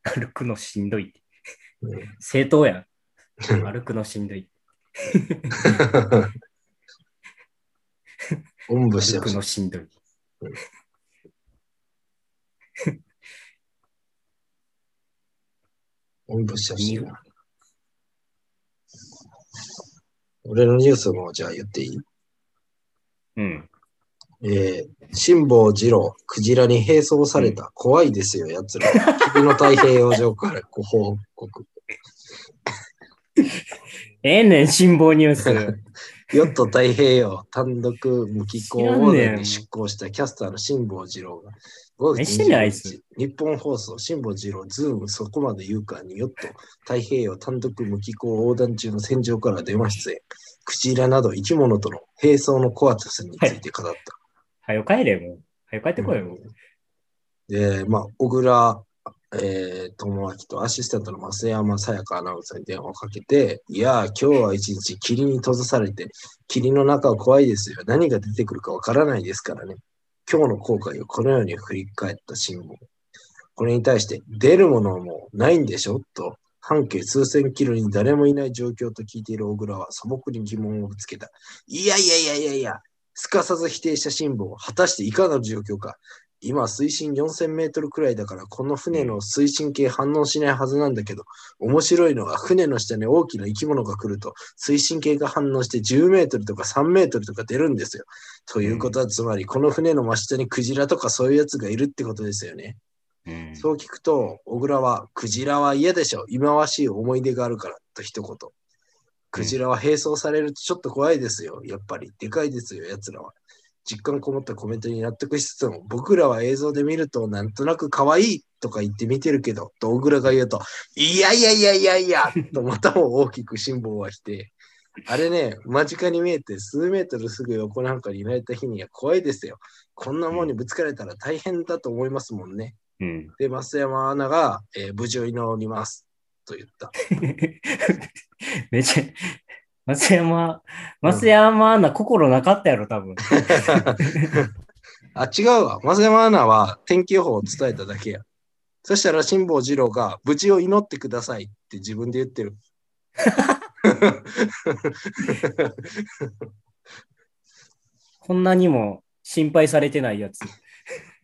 歩くのしんどい。うん正当やん。歩くのしんどい。おんぶして歩しいのしんどい。おんぶしてほしいな。俺のニュースもじゃあ言っていい？うん。えー、辛坊二郎、クジラに並走された。怖いですよ、奴ら。君の太平洋上からご報告。ええねん、辛抱ニュース。ヨット太平洋単独無寄港知らんねん横断に出港したキャスターの辛坊二郎が、5何してんねんあいつニッポン放送、辛坊治郎、ズーム、そこまで言うかにヨット太平洋単独無寄港横断中の船上から電話出演。クジラなど生き物との並走の怖さについて語った。ははよ帰れ、もう。はよ帰ってこいよ。もうで、まあ、小倉、えー、智明とアシスタントの増山さやかアナウンサーに電話をかけて、いやー、今日は一日霧に閉ざされて、霧の中は怖いですよ。何が出てくるかわからないですからね。今日の後悔をこのように振り返った新聞。これに対して、出るものもないんでしょ？と、半径数千キロに誰もいない状況と聞いている小倉は素朴に疑問をぶつけた。いやいやいやいやいや、すかさず否定した辛抱、果たしていかがな状況か。今、水深4000メートルくらいだから、この船の推進系反応しないはずなんだけど、面白いのは船の下に大きな生き物が来ると、推進系が反応して10メートルとか3メートルとか出るんですよ。ということは、つまり、この船の真下にクジラとかそういうやつがいるってことですよね。うんそう聞くと、小倉は、クジラは嫌でしょ。忌まわしい思い出があるから、と一言。クジラは並走されるとちょっと怖いですよ。やっぱり。でかいですよ、奴らは。実感こもったコメントに納得しつつも、僕らは映像で見ると、なんとなく可愛いとか言って見てるけど、と小倉が言うと、いやいやいやいやいや、とまたも大きく辛抱はして、あれね、間近に見えて数メートルすぐ横なんかにいられた日には怖いですよ。こんなもんにぶつかれたら大変だと思いますもんね。うん。で、増山アナが、えー無事を祈ります。と言った。めっちゃ、松山、松山アナ心なかったやろ、多分。あ、違うわ。増山アナは天気予報を伝えただけや。そしたら辛坊二郎が無事を祈ってくださいって自分で言ってる。こんなにも心配されてないやつ。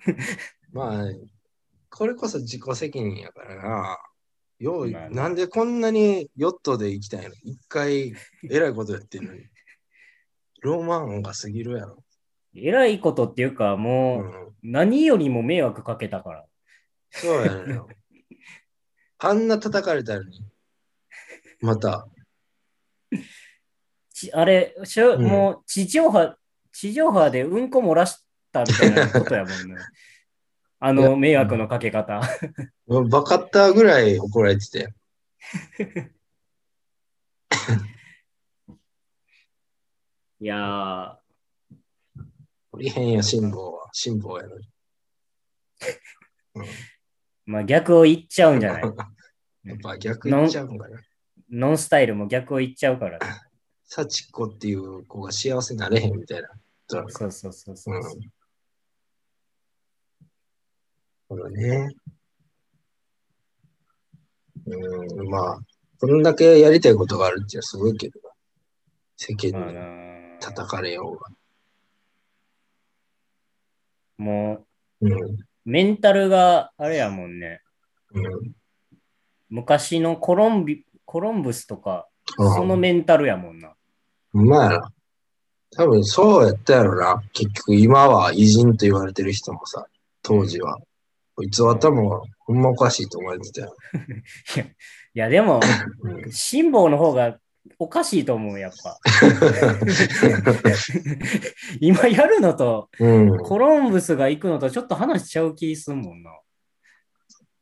まあ、これこそ自己責任やからな。よう、なんでこんなにヨットで行きたいの？一回、えらいことやってるのに。ロマンが過ぎるやろ。えらいことっていうか、うもう、ん、何よりも迷惑かけたから。そうやね。あんな叩かれたのに。また。ちあれ、しょうんもう地上波、地上波でうんこ漏らしたみたいなことやもんね。あの迷惑のかけ方。バカったぐらい怒られてて。いやー、おりへんや、辛抱は。辛抱やのに。まあ逆を言っちゃうんじゃない？やっぱ逆言っちゃうんかな。ノンスタイルも逆を言っちゃうから。幸子っていう子が幸せになれへんみたいな。そうそうそうそうそう。うん。そうだね。うん、まあ、こんだけやりたいことがあるってすごいけど、世間に叩かれようが。もうん。う、メンタルがあれやもんね。うん。昔のコロンビコロンブスとか、あそのメンタルやもんな。うまいな。多分そうやったやろな。結局今は偉人と言われてる人もさ、当時は。こいつは頭がほんまおかしいと思われてたよ。いや、でも、うん辛抱の方がおかしいと思う、やっぱ。今やるのと、うん。コロンブスが行くのとちょっと話しちゃう気すんもんな。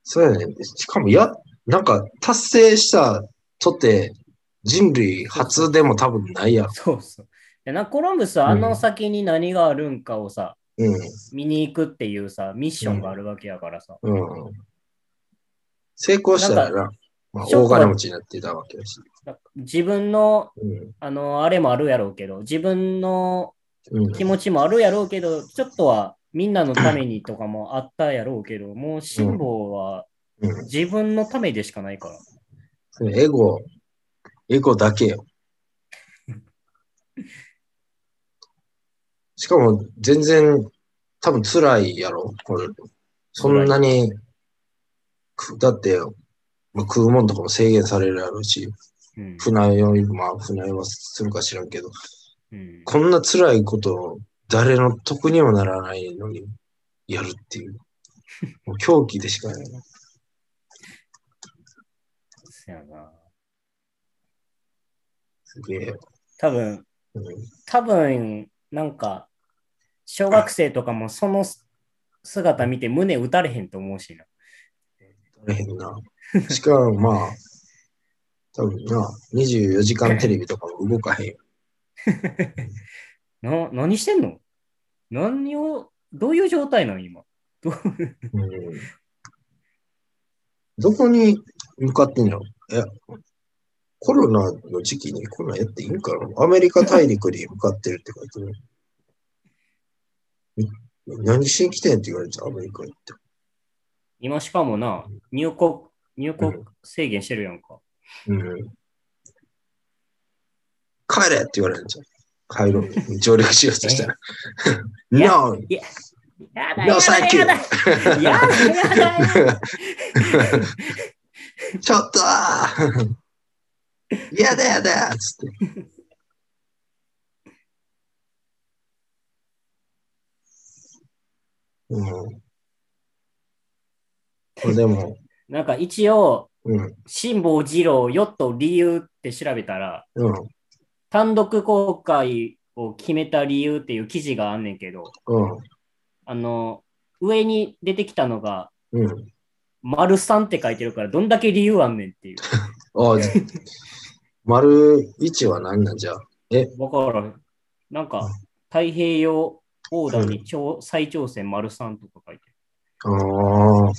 そうやね。しかも、や、なんか達成したとて人類初でも多分ないやろ。そうそう。でなコロンブスはあの先に何があるんかをさ、うん。見に行くっていうさ、ミッションがあるわけやからさ。うん。成功したらな、まあ、大金持ちになってたわけだし。自分の、うん。あの、あれもあるやろうけど、自分のうん。気持ちもあるやろうけど、ちょっとはみんなのためにとかもあったやろうけど、もう辛抱はうん自分のためでしかないから。エゴ、エゴだけよ。しかも、全然、多分辛いやろ？これそんなに、くだって、まあ、食うもんとかも制限されるやろうし、うん船酔い、まあ、船酔いはするか知らんけど、うんこんな辛いことを誰の得にもならないのにやるっていう。もう狂気でしかないな。そやな。すげえよ。多分、うん多分、なんか、小学生とかもその姿見て胸打たれへんと思うしな。大変な。しかもまあ、多分な、24時間テレビとかも動かへんよ。な、何してんの？何を、どういう状態なの今？どう？うん、どこに向かってんの？え、コロナの時期にこんなんやっていいんかな？アメリカ大陸に向かってるって書いてる。み何しに来てんって言われてアメリカ行って。今しかもな、入国、入国制限してるやんか。うん。帰れって言われるんじゃん。帰ろう。上陸しようとしたら。や No! やだやだ ちょっと やだやだつって。うん。でも、なんか一応、うん、辛坊二郎よっと理由って調べたら、うん、単独公開を決めた理由っていう記事があんねんけど、うん、あの、上に出てきたのが、うん。丸3って書いてるから、どんだけ理由あんねんっていう。あ、丸一は何なんじゃ？え、わからん。なんか、太平洋横断に超再挑戦丸3とか書いてる。ああ。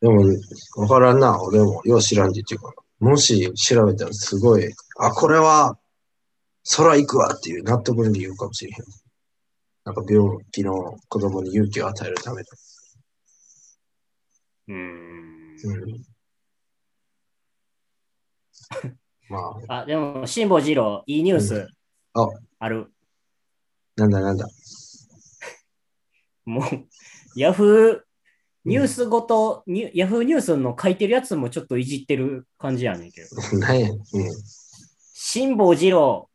でも、わからんな。俺も、よう知らんって言っていうか。もし調べたらすごい、あ、これは、空行くわっていう納得の理由かもしれへん。なんか病気の子供に勇気を与えるためだ。うーん。うん。まあ、あ、でも、辛坊二郎、いいニュース、あある。なんだなんだ。もう、ヤフーニュースごと、ニュヤフーニュースの書いてるやつもちょっといじってる感じやねんけど。なんや。うん。辛坊二郎、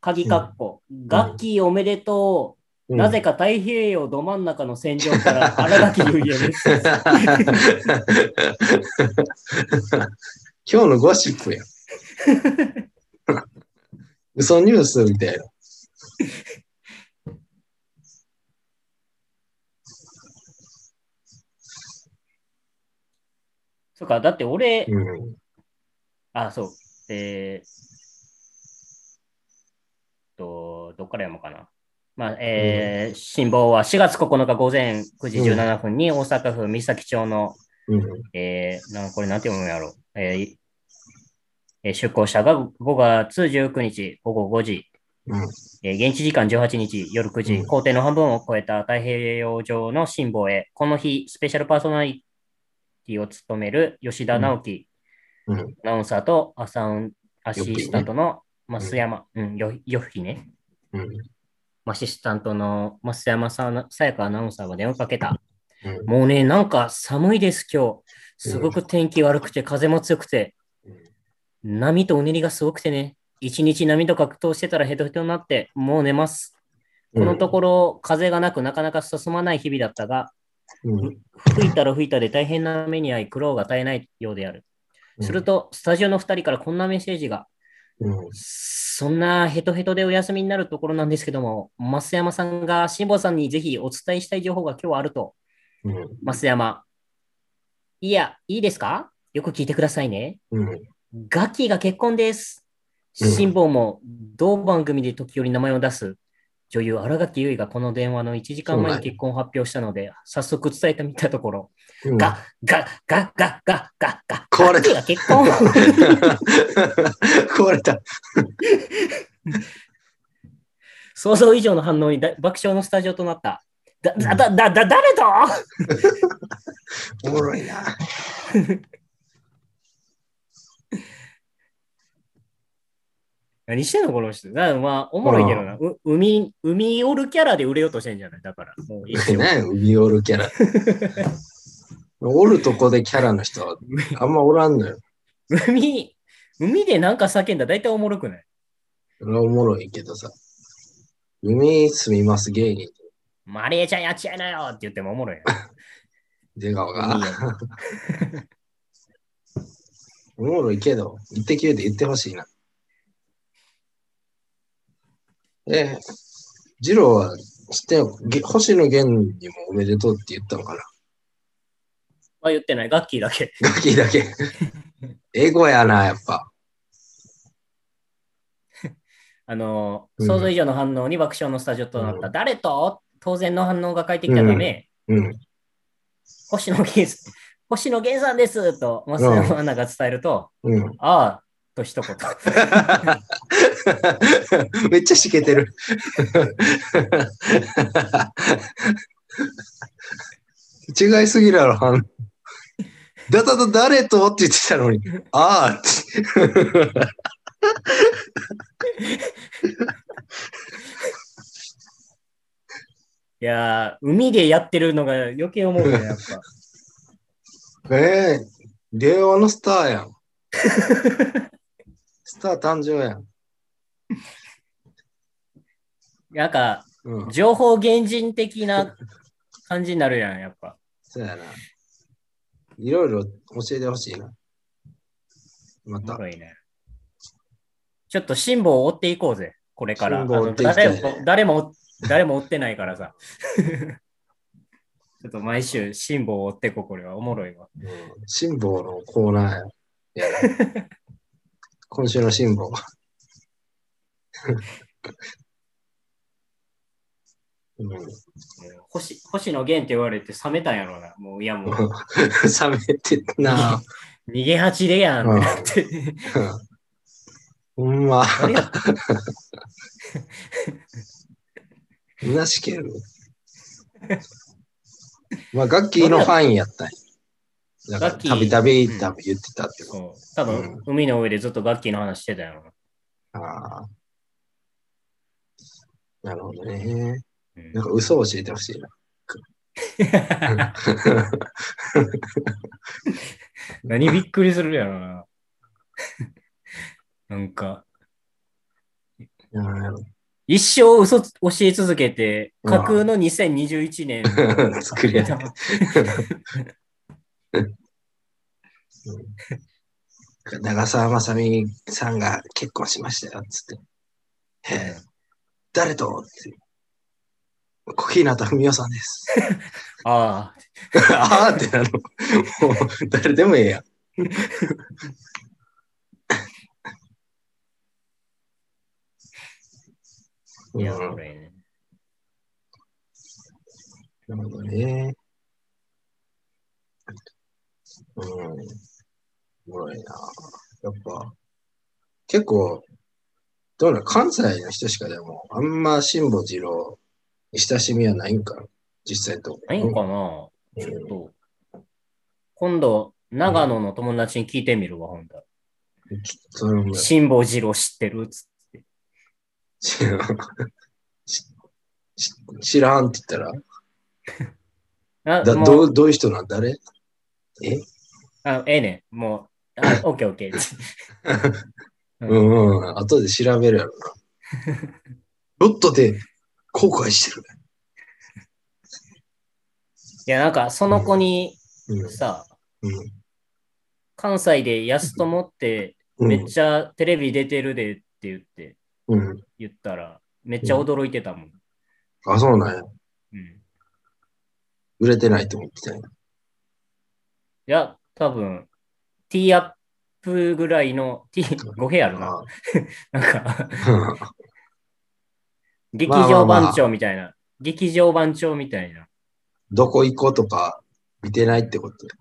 鍵括弧、ガッキーおめでとう。うんなぜか太平洋ど真ん中の戦場から 荒垣結衣へメッセージ今日のゴシップや。嘘ニュースみたいな。そうか、だって俺、うん。あ、そう。えー、と、どっから読もうかな。まあ、えー、辛抱は4月9日午前9時17分に大阪府三崎町の、うん。えー、なんこれなんて読むんやろう。えーえー出港者が5月19日午後5時、うん。えー現地時間18日夜9時、うん工程の半分を超えた太平洋上の辛抱へ、この日、スペシャルパーソナリティを務める吉田直樹、うん。アナウンサーとアサウンアシスタントの増山、うん、よよふきね。うん。アシスタントの増山さんさやかアナウンサーが電話かけた。うん。もうね、なんか寒いです、今日。すごく天気悪くて、風も強くて、波とうねりがすごくてね、一日波と格闘してたらヘトヘトになって、もう寝ます。このところ、風がなくなかなか進まない日々だったが、うん。吹いたら吹いたで大変な目に遭い苦労が絶えないようである。すると、スタジオの2人からこんなメッセージが、うん。そんなヘトヘトでお休みになるところなんですけども、増山さんが辛坊さんにぜひお伝えしたい情報が今日はあると。うん。増山。いや、いいですか？よく聞いてくださいね。うん。ガッキーが結婚です。うん辛坊も同番組で時折名前を出す女優新垣結衣がこの電話の1時間前に結婚を発表したので、早速伝えてみたところ、うん。ガガガガガガガ壊れたガ結婚壊れた。想像以上の反応にだ爆笑のスタジオとなった。だ、だ、だ、だ、だ誰とおもろいな。何してんのこの人。だまあ、おもろいけどな。う海、海おるキャラで売れようとしてんじゃないだから。もう一生ね海おるキャラ。おるとこでキャラの人はあんまおらんのよ。海、海でなんか叫んだら大体おもろくない？それはおもろいけどさ。海住みます芸人。マリエちゃんやっちゃいなよって言ってもおもろい。出川海が。や おもろいけど、言ってきれで言ってほしいな。え、ジローは知って星野源にもおめでとうって言ったのかな？あ、言ってない。ガッキーだけ。ガキだけ。英語やな、やっぱ。あの、うん想像以上の反応に爆笑のスタジオとなった。誰と？当然の反応が返ってきたため、うん。星野源さん、星野源さんですと、増山アナが伝えると、うん。ああ、と一言。めっちゃしけてる。違いすぎるやろ、反だだだ誰とって言ってたのに、ああって。いやー、海でやってるのが余計思うね、やっぱ。ええ令和のスターやん。スター誕生やん。なんか、うん。情報原人的な感じになるやん、やっぱ。そうやな。いろいろ教えてほしいな。また。ろいね。ちょっと辛抱を追っていこうぜ、これから。ね誰も、誰も、誰も追ってないからさ。ちょっと毎週辛抱を追っていこう、これは。おもろいわ。うん辛抱のコーナーや。今週の辛抱。うん、星星野源って言われて冷めたんやろうな。もう、いやもう、冷めてたな。逃げ恥でやんってなって。ほんま。誰や むなしける。まあ、楽器のファンやったんや。だから、ガッキーたびたび多分言ってたってこそう。多分、海の上でずっと楽器の話してたやろと。ああ。なるほどね。うなんか嘘を教えてほしいな。な。何びっくりするやろな。なんか、うん一生嘘教え続けて、うん架空の2021年を 作り上げ 長澤まさみさんが結婚しましたよ、つって。へえ、誰と？って。小日向文世さんです。ああ、ああってなる。もう、誰でもええやん。いや、うんこれね。なるほどね。うん。おもろいな。やっぱ、結構、どうなの関西の人しかでも、あんま辛坊二郎に親しみはないんか実際のとこ。ないんかな、うんちょっと。今度、長野の友達に聞いてみるわ、ほんと。それも辛坊二郎知ってるつって。知らん。しし知らんって言ったら、だあもうどうどういう人なん？誰？え？あええねん。もう、あ、オッケーオッケー。うんうん。後で調べるやろな。ロットで後悔してる。いや、なんか、その子にうん。さ、うん。関西で安友ってうんめっちゃテレビ出てるでって言って、うん。言ったら、めっちゃ驚いてたもん。あ、そうなんや。うん。売れてないと思ってたんや。いや、多分、ティーアップぐらいの、T、語弊あるな。あ なんか、あ 劇場まあ番長みたいな。劇場番長みたいな。どこ行こうとか見てないってこと？や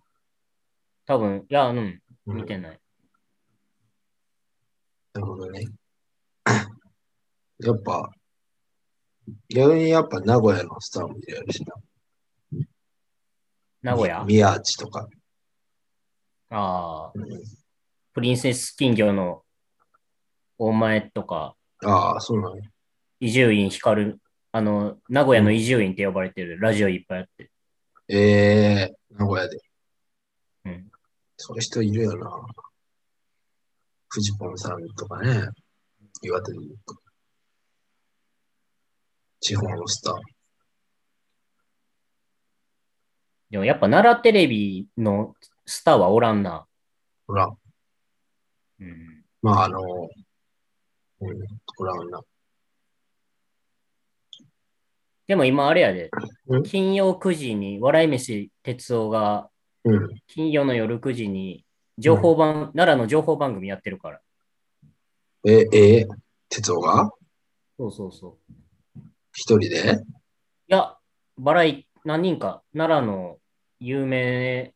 多分、いや、うん、うん見てない。なるほどね。やっぱ、逆にやっぱ名古屋のスターもいるしな。名古屋？み宮地とか。ああ、うんプリンセス金魚の大前とか、ああ、そうなんや。伊集院光る、あの、名古屋の伊集院って呼ばれてるラジオいっぱいあって。ええ名古屋で。うん。そういう人いるよな。フジポンさんとかね。岩手で言うと。地方のスター。でもやっぱ奈良テレビのスターはおらんな。ほら、うん。まああの、うん、ほらな。でも今あれやでうん。金曜9時に笑い飯哲夫がうん。金曜の夜9時に情報番、奈良の情報番組やってるから。え、え、哲夫が？そうそうそう。一人で？いや、バライ、何人か、奈良の有名、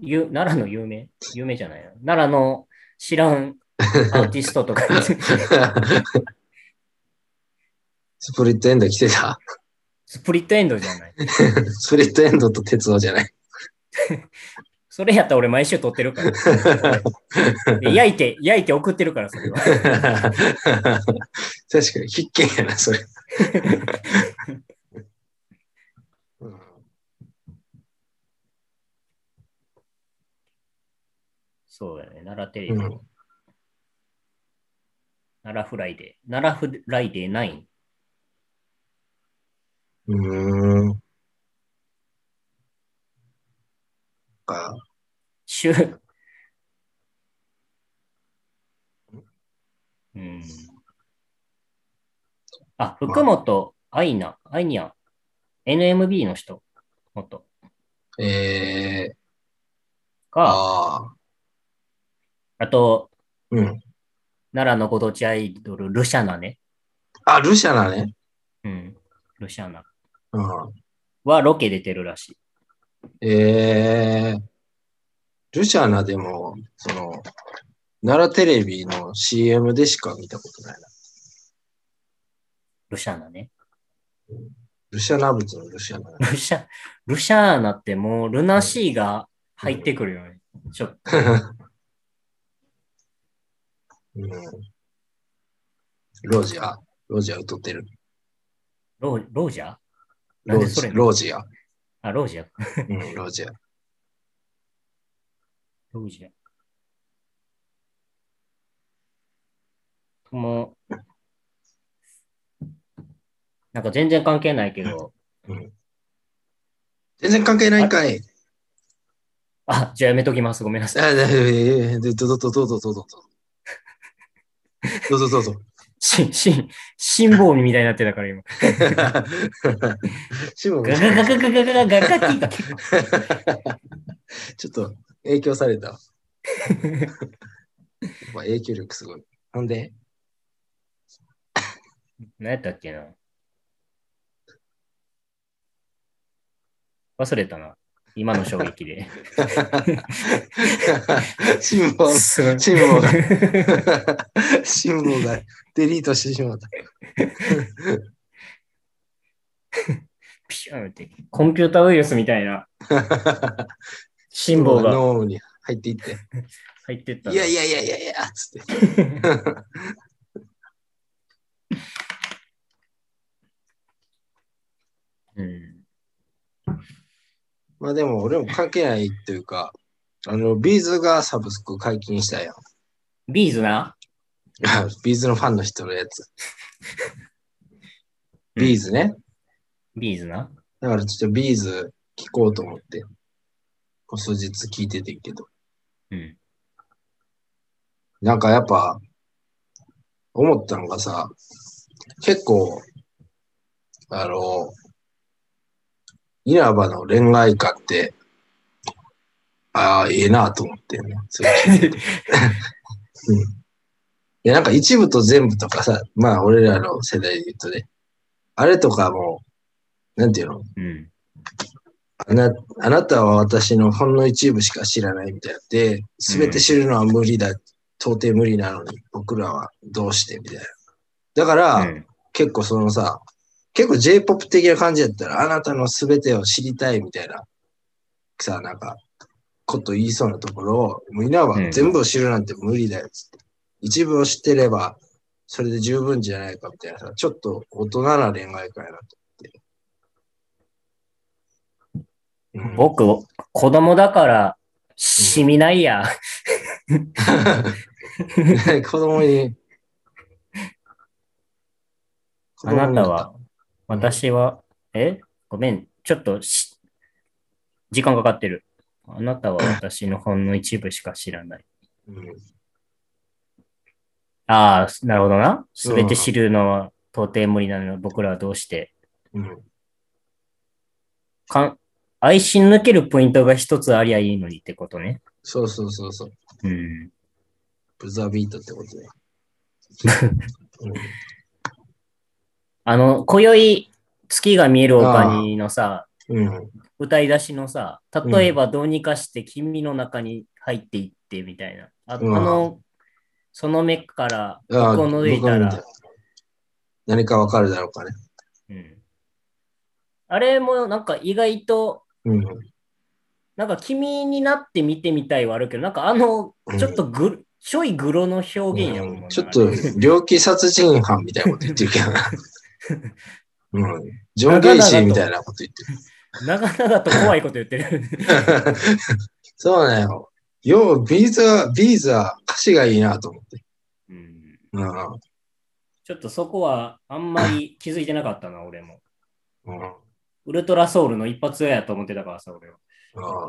ゆ奈良の有名？有名じゃないな。奈良の知らんアーティストとか スプリットエンド来てた？スプリットエンドじゃない。スプリットエンドと哲夫じゃない。それやったら俺毎週撮ってるから。で焼いて、焼いて送ってるから、それは。確かに必見やな、それ。そうだね、奈良テレビ。うん奈良フライデー。奈良フライデー9。うーん。か、週。うん。あ、福本愛菜、愛にゃん。NMB の人。元。えー、か、あと、うん。奈良のご当地アイドル、ルシャナね。あ、ルシャナね。うん。ルシャナうん。はロケ出てるらしい。えー、ルシャナでも、その、奈良テレビの CM でしか見たことないな。ルシャナね。ルシャナ仏のルシャナ。ルシャ、ルシャーナってもうルナシーが入ってくるよね。ちょっと。うん、ロジア、ロジア歌ってる。ローロージャーロジロジア。あ、ロージャー。うん、ロジア。ロージャー。もう、なんか全然関係ないけど、うん、全然関係ないんかい。あ、じゃあやめときます。ごめんなさい。あ、どうぞどうぞどうぞどうぞ。どうぞどうぞ。し、し、辛抱みたいになってたから今。シモンガガガガガガガガガガって言ったけど。ちょっと影響された。まあ、影響力すごい。ほんで、何やったっけな忘れたな。今の衝撃で。シンボル、すごいシンボルが、シンボルがデリートしてしまった。ピューンって。コンピュータウイルスみたいな辛抱が脳に入っていって、入ってった。いやいやいやいやいや、つって。うん。まあでも俺も関係ないというか、あの、ビーズがサブスク解禁したやん。ビーズな？ビーズのファンの人のやつ。ビーズね。ビーズな？だからちょっとビーズ聞こうと思って、こう数日聞いててんけど。うん。なんかやっぱ、思ったのがさ、結構、あの、稲葉の恋愛歌って、ああ、ええなと思ってん うん。いや、なんか一部と全部とかさ、まあ俺らの世代で言うとね、あれとかも、なんていうの？うん。あなあなたは私のほんの一部しか知らないみたいなで、すべて知るのは無理だ、到底無理なのに、僕らはどうして？みたいな。だから、うん結構そのさ、結構 J-POP 的な感じだったら、あなたのすべてを知りたいみたいな、さ、なんか、こと言いそうなところを、もう稲葉うん全部を知るなんて無理だよっつって。一部を知ってれば、それで十分じゃないかみたいなさ、ちょっと大人な恋愛会やなと思って。うん僕、子供だから、しみないや。子供に。あなたは、私は、え？ごめん、ちょっとし、時間かかってる。あなたは 私のほんの一部しか知らない。うんああ、なるほどな。すべて知るのは到底無理なのに僕らはどうして？うんかん愛し抜けるポイントが一つありゃいいのにってことね。そうそうそうそう。うん。ブザービートってことね。うんあの、今宵月が見える丘にのさ、うん。歌い出しのさ、例えばどうにかして君の中に入っていってみたいな。あ,、の、その目からああ僕を除いたら何かわかるだろうかね。うん。あれもなんか意外とうん。なんか君になって見てみたいはあるけど、なんかあの、ちょっとぐ、ちょいグロの表現やもんな、ちょっと、猟奇殺人犯みたいなこと言ってるけどな。うん。ジョン・ゲイシーみたいなこと言ってる。長々と怖いこと言ってる。そうだよ。よう、ビーズは、ビーズは歌詞がいいなと思って。うんうん。ちょっとそこはあんまり気づいてなかったな、俺も。うんウルトラソウルの一発屋やと思ってたからさ、俺は。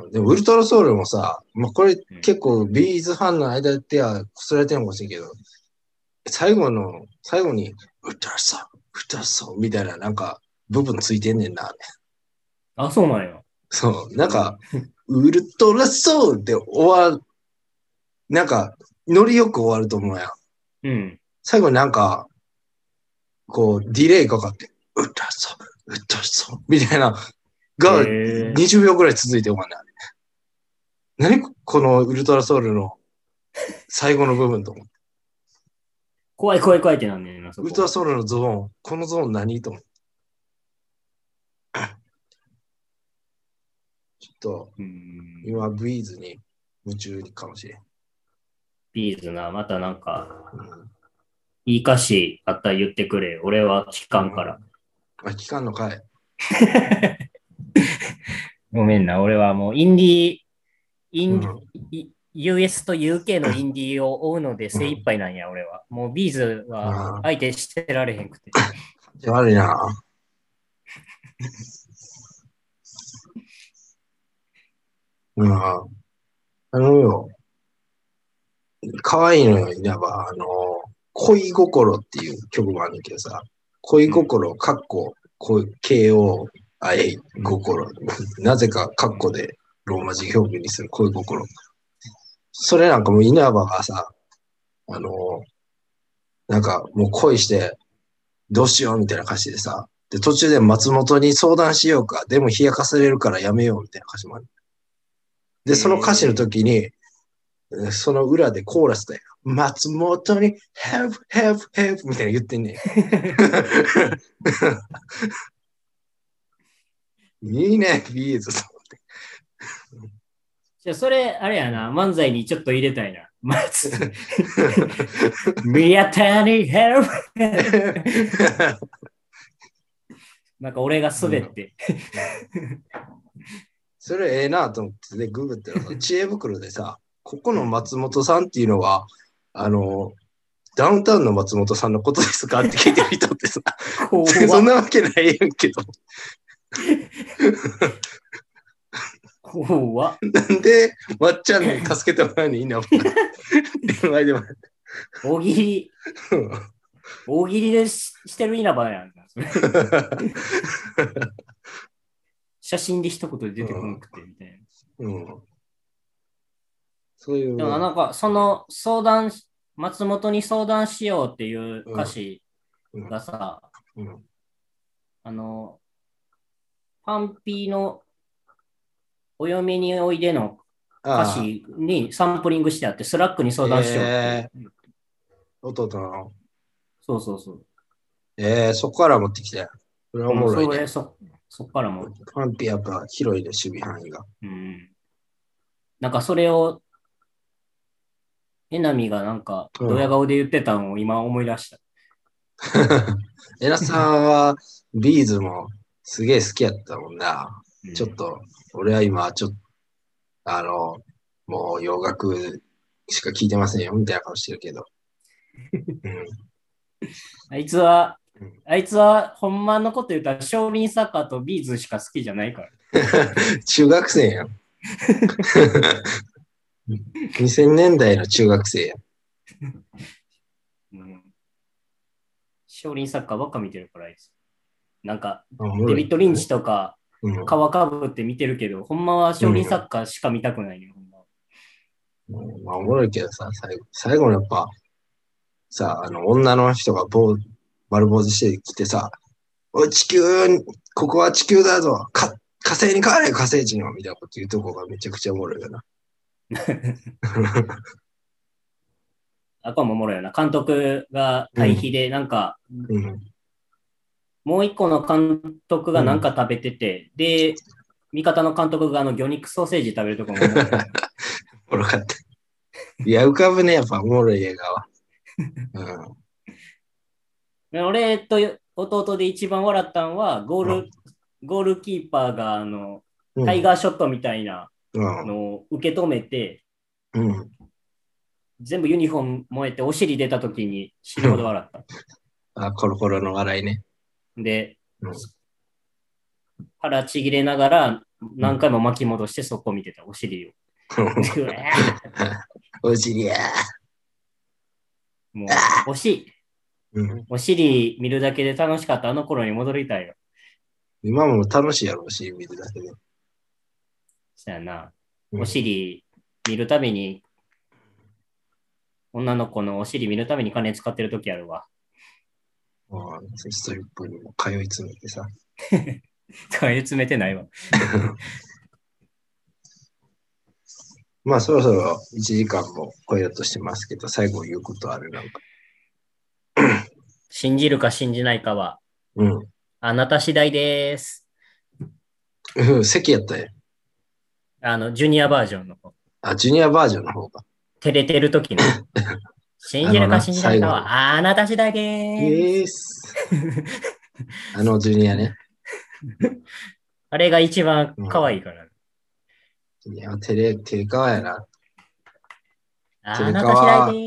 うんでも、ウルトラソウルもさ、まあ、これ結構ビーズファンの間ではこすられてるのかもしれんけど、最後の、最後に、ウルトラソウル、ウルトラソウルみたいななんか部分ついてんねんな。あ、そうなんや。そう、なんか、ウルトラソウルって終わる、なんか、ノリよく終わると思うやん。うん。最後になんか、こう、ディレイかかって、ウルトラソウル、ウルトラソウルみたいな、が、へー20秒ぐらい続いて終わんね何このウルトラソウルの最後の部分と思って。怖い怖い怖いってなんねんな、そこウルトラソウルのゾーン、このゾーン何と思って。ちょっと、うん。今、ビーズに夢中かもしれん。ビーズな、またなんか、うん、いい歌詞あったら言ってくれ。俺は聞かんから。あ、期間の回。ごめんな、俺はもうインディー、イン、うんい US と UK のインディーを追うので精一杯なんや、俺は。もうビーズは相手してられへんくて。悪いな。うん。あのよ、可愛いのよ、稲葉。あの、恋心っていう曲もあるんだけどさ、恋心、かっこ、恋、KO、愛、心。なぜか、かっこでローマ字表記にする恋心。それなんかもう稲葉がさ、あの、なんかもう恋して、どうしようみたいな歌詞でさ、で、途中で松本に相談しようか、でも冷やかされるからやめようみたいな歌詞もある。で、その歌詞の時に、えーその裏でコーラスで、松本に help, help, help みたいな言ってんねん。いいね、ビーズと思って。じゃあ、それ、あれやな、漫才にちょっと入れたいな。まず、宮谷ヘルプ。なんか俺が滑って。それええなと思って、で、ググってら知恵袋でさ、ここの松本さんっていうのは、あの、ダウンタウンの松本さんのことですかって聞いてる人ってさ、そんなわけないやんけど、怖っ。なんで、まっちゃんに助けてもらうのいいな、電話でもらって。大喜利、大喜利でししてる稲葉やん 写真で一言で出てこなくて、みたいな。うん。そういう。でもなんか、その相談し、松本に相談しようっていう歌詞うん。がさ、うん。あの、パンピーのお嫁においでの歌詞にサンプリングしてあって、スラックに相談しようえいう。弟の。そうそうそう。えー、そこから持ってきて。それはおもろいねそれ。そそっからも、パンピやっぱ広いね、守備範囲が。うん。なんかそれを、えなみがなんか、うんドヤ顔で言ってたのを今思い出した。エラさんはビーズもすげえ好きやったもんな。うんちょっと、俺は今、ちょっと、あの、もう洋楽しか聞いてませんよ、みたいな顔してるけど。あいつはうん、あいつはほんまのこと言ったら少林サッカーとビーズしか好きじゃないから。うん、中学生やん。2000年代の中学生やん。うん、少林サッカーばっか見てるからあいつ。なんか、デビッド・リンチとかうん皮かぶって見てるけど、ほんまは少林サッカーしか見たくないね、ほんまんまあ、おもろいけどさ、最後、最後のやっぱ、さ、あの、女の人が棒、丸坊主してきてさ、おい、地球、ここは地球だぞ、か火星に帰れ、火星人は、みたいなこと言うとこがめちゃくちゃおもろいよな。あこれもおもろいよな。監督が対比で、なんか、うん。もう一個の監督がなんか食べてて、で、味方の監督があの魚肉ソーセージ食べるとこもおもろかった。いや、浮かぶね、やっぱおもろい映画は。うんで俺と弟で一番笑ったのは、ゴール、ゴールキーパーがあのうん。タイガーショットみたいなうん。のを受け止めて、うん。全部ユニフォーム燃えてお尻出た時に死ぬほど笑った。あ、コロコロの笑いね。でうん、腹ちぎれながら何回も巻き戻してそこ見てた、お尻を。お尻や。もう、おし、うん。お尻見るだけで楽しかったあの頃に戻りたいよ。今も楽しいやろ、お尻見るだけで。そやな。うんお尻見るたびに、女の子のお尻見るたびに金使ってる時あるわ。うんストリップにも通い詰めてさ。買い詰めてないわ。まあそろそろ1時間も超えようとしてますけど、最後言うことあるなんか。信じるか信じないかは、うん。あなた次第です。うん、席やったよ。あの、ジュニアバージョンの方。あ、ジュニアバージョンの方が。照れてる時の。信じるか信じないかは、あなた次第です。あのジュニアね。あれが一番可愛いから。ジュニア、テレ、テレカワやな。あなた次第で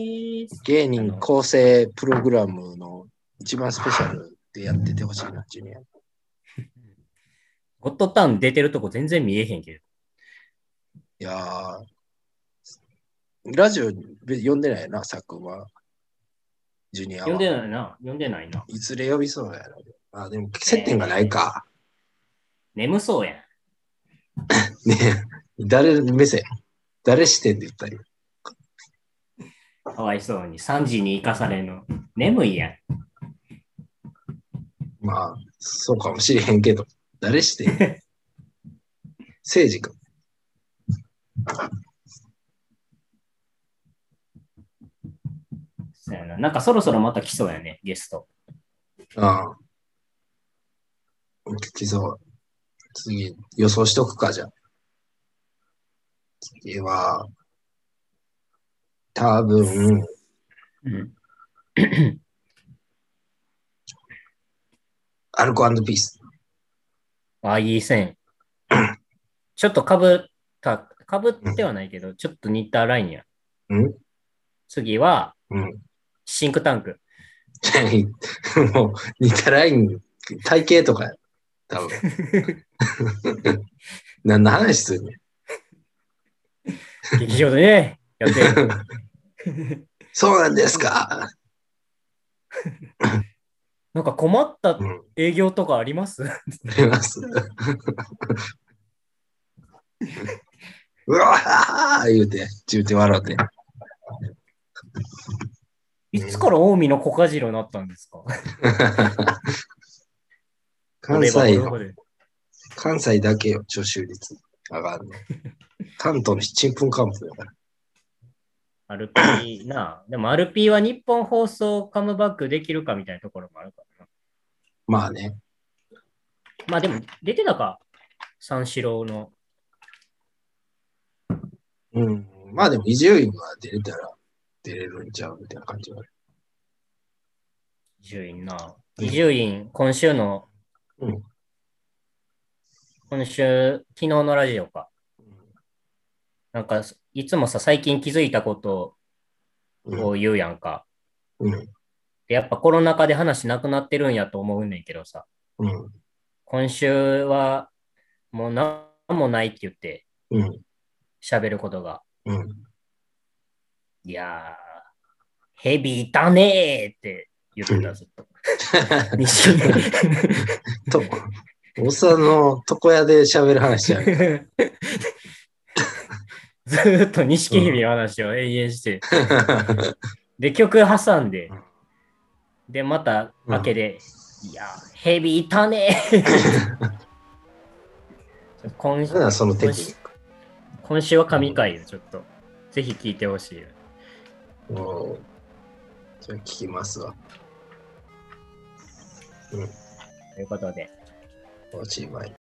ーす。芸人構成プログラムの一番スペシャルでやっててほしいな、ジュニア。ゴッドタウン出てるとこ全然見えへんけど。いやー、ラジオ読んでないな、作は。ジュニアは。読んでないな。読んでないな。いずれ呼びそうやな。あ、でも接点がないか。眠そうやん。ねえ誰目線？誰視点で言ったり？かわいそうに。3時に行かされんの。眠いやん。まあ、そうかもしれへんけど。誰視点？政治か。そうやな。なんかそろそろまた来そうやね、ゲスト。ああ。聞きそう。次、予想しとくか、じゃあ。次は、多分、うん。アルコピース。あ、いい線。ちょっとかぶった、かぶってはないけど、ちょっと似たラインや。うん次は、うん。シンクタンク。もう、似たライン、体型とかや、多分。何の話するねん劇場でね、やってる。そうなんですか。なんか困ったうん。営業とかあります？あります。うわー言うて、言うて笑うて。いつから近江のコカジロになったんですか？関西の、関西だけよ、聴取率上がるの。関東のちんぷんかんぷんやから。アルピーな。でもアルピーは日本放送カムバックできるかみたいなところもあるからな。まあね。まあでも出てたか？三四郎の。うん。まあでも、伊集院が出れたら出れるんちゃうみたいな感じがある。伊集院な。うん伊集院、今週の、うん今週、昨日のラジオか。なんか、いつもさ、最近気づいたことうん。を言うやんか。うん。でやっぱコロナ禍で話なくなってるんやと思うねんけどさ。うん。今週は、もう何もないって言ってうん。喋ることが。うん。いやー、ヘビいたねーって言ってた、ずっと。西と、おっさんの床屋で喋る話やん。ずーっと錦蛇の話を永遠して、で、曲挟んで。うん、で、また明けで、いやー、ヘビいたねー。今なんだその今週は神回よ、ちょっと。ぜひ聞いてほしいよ。ク。もう、それ聞きますわ。ということで。おしまい。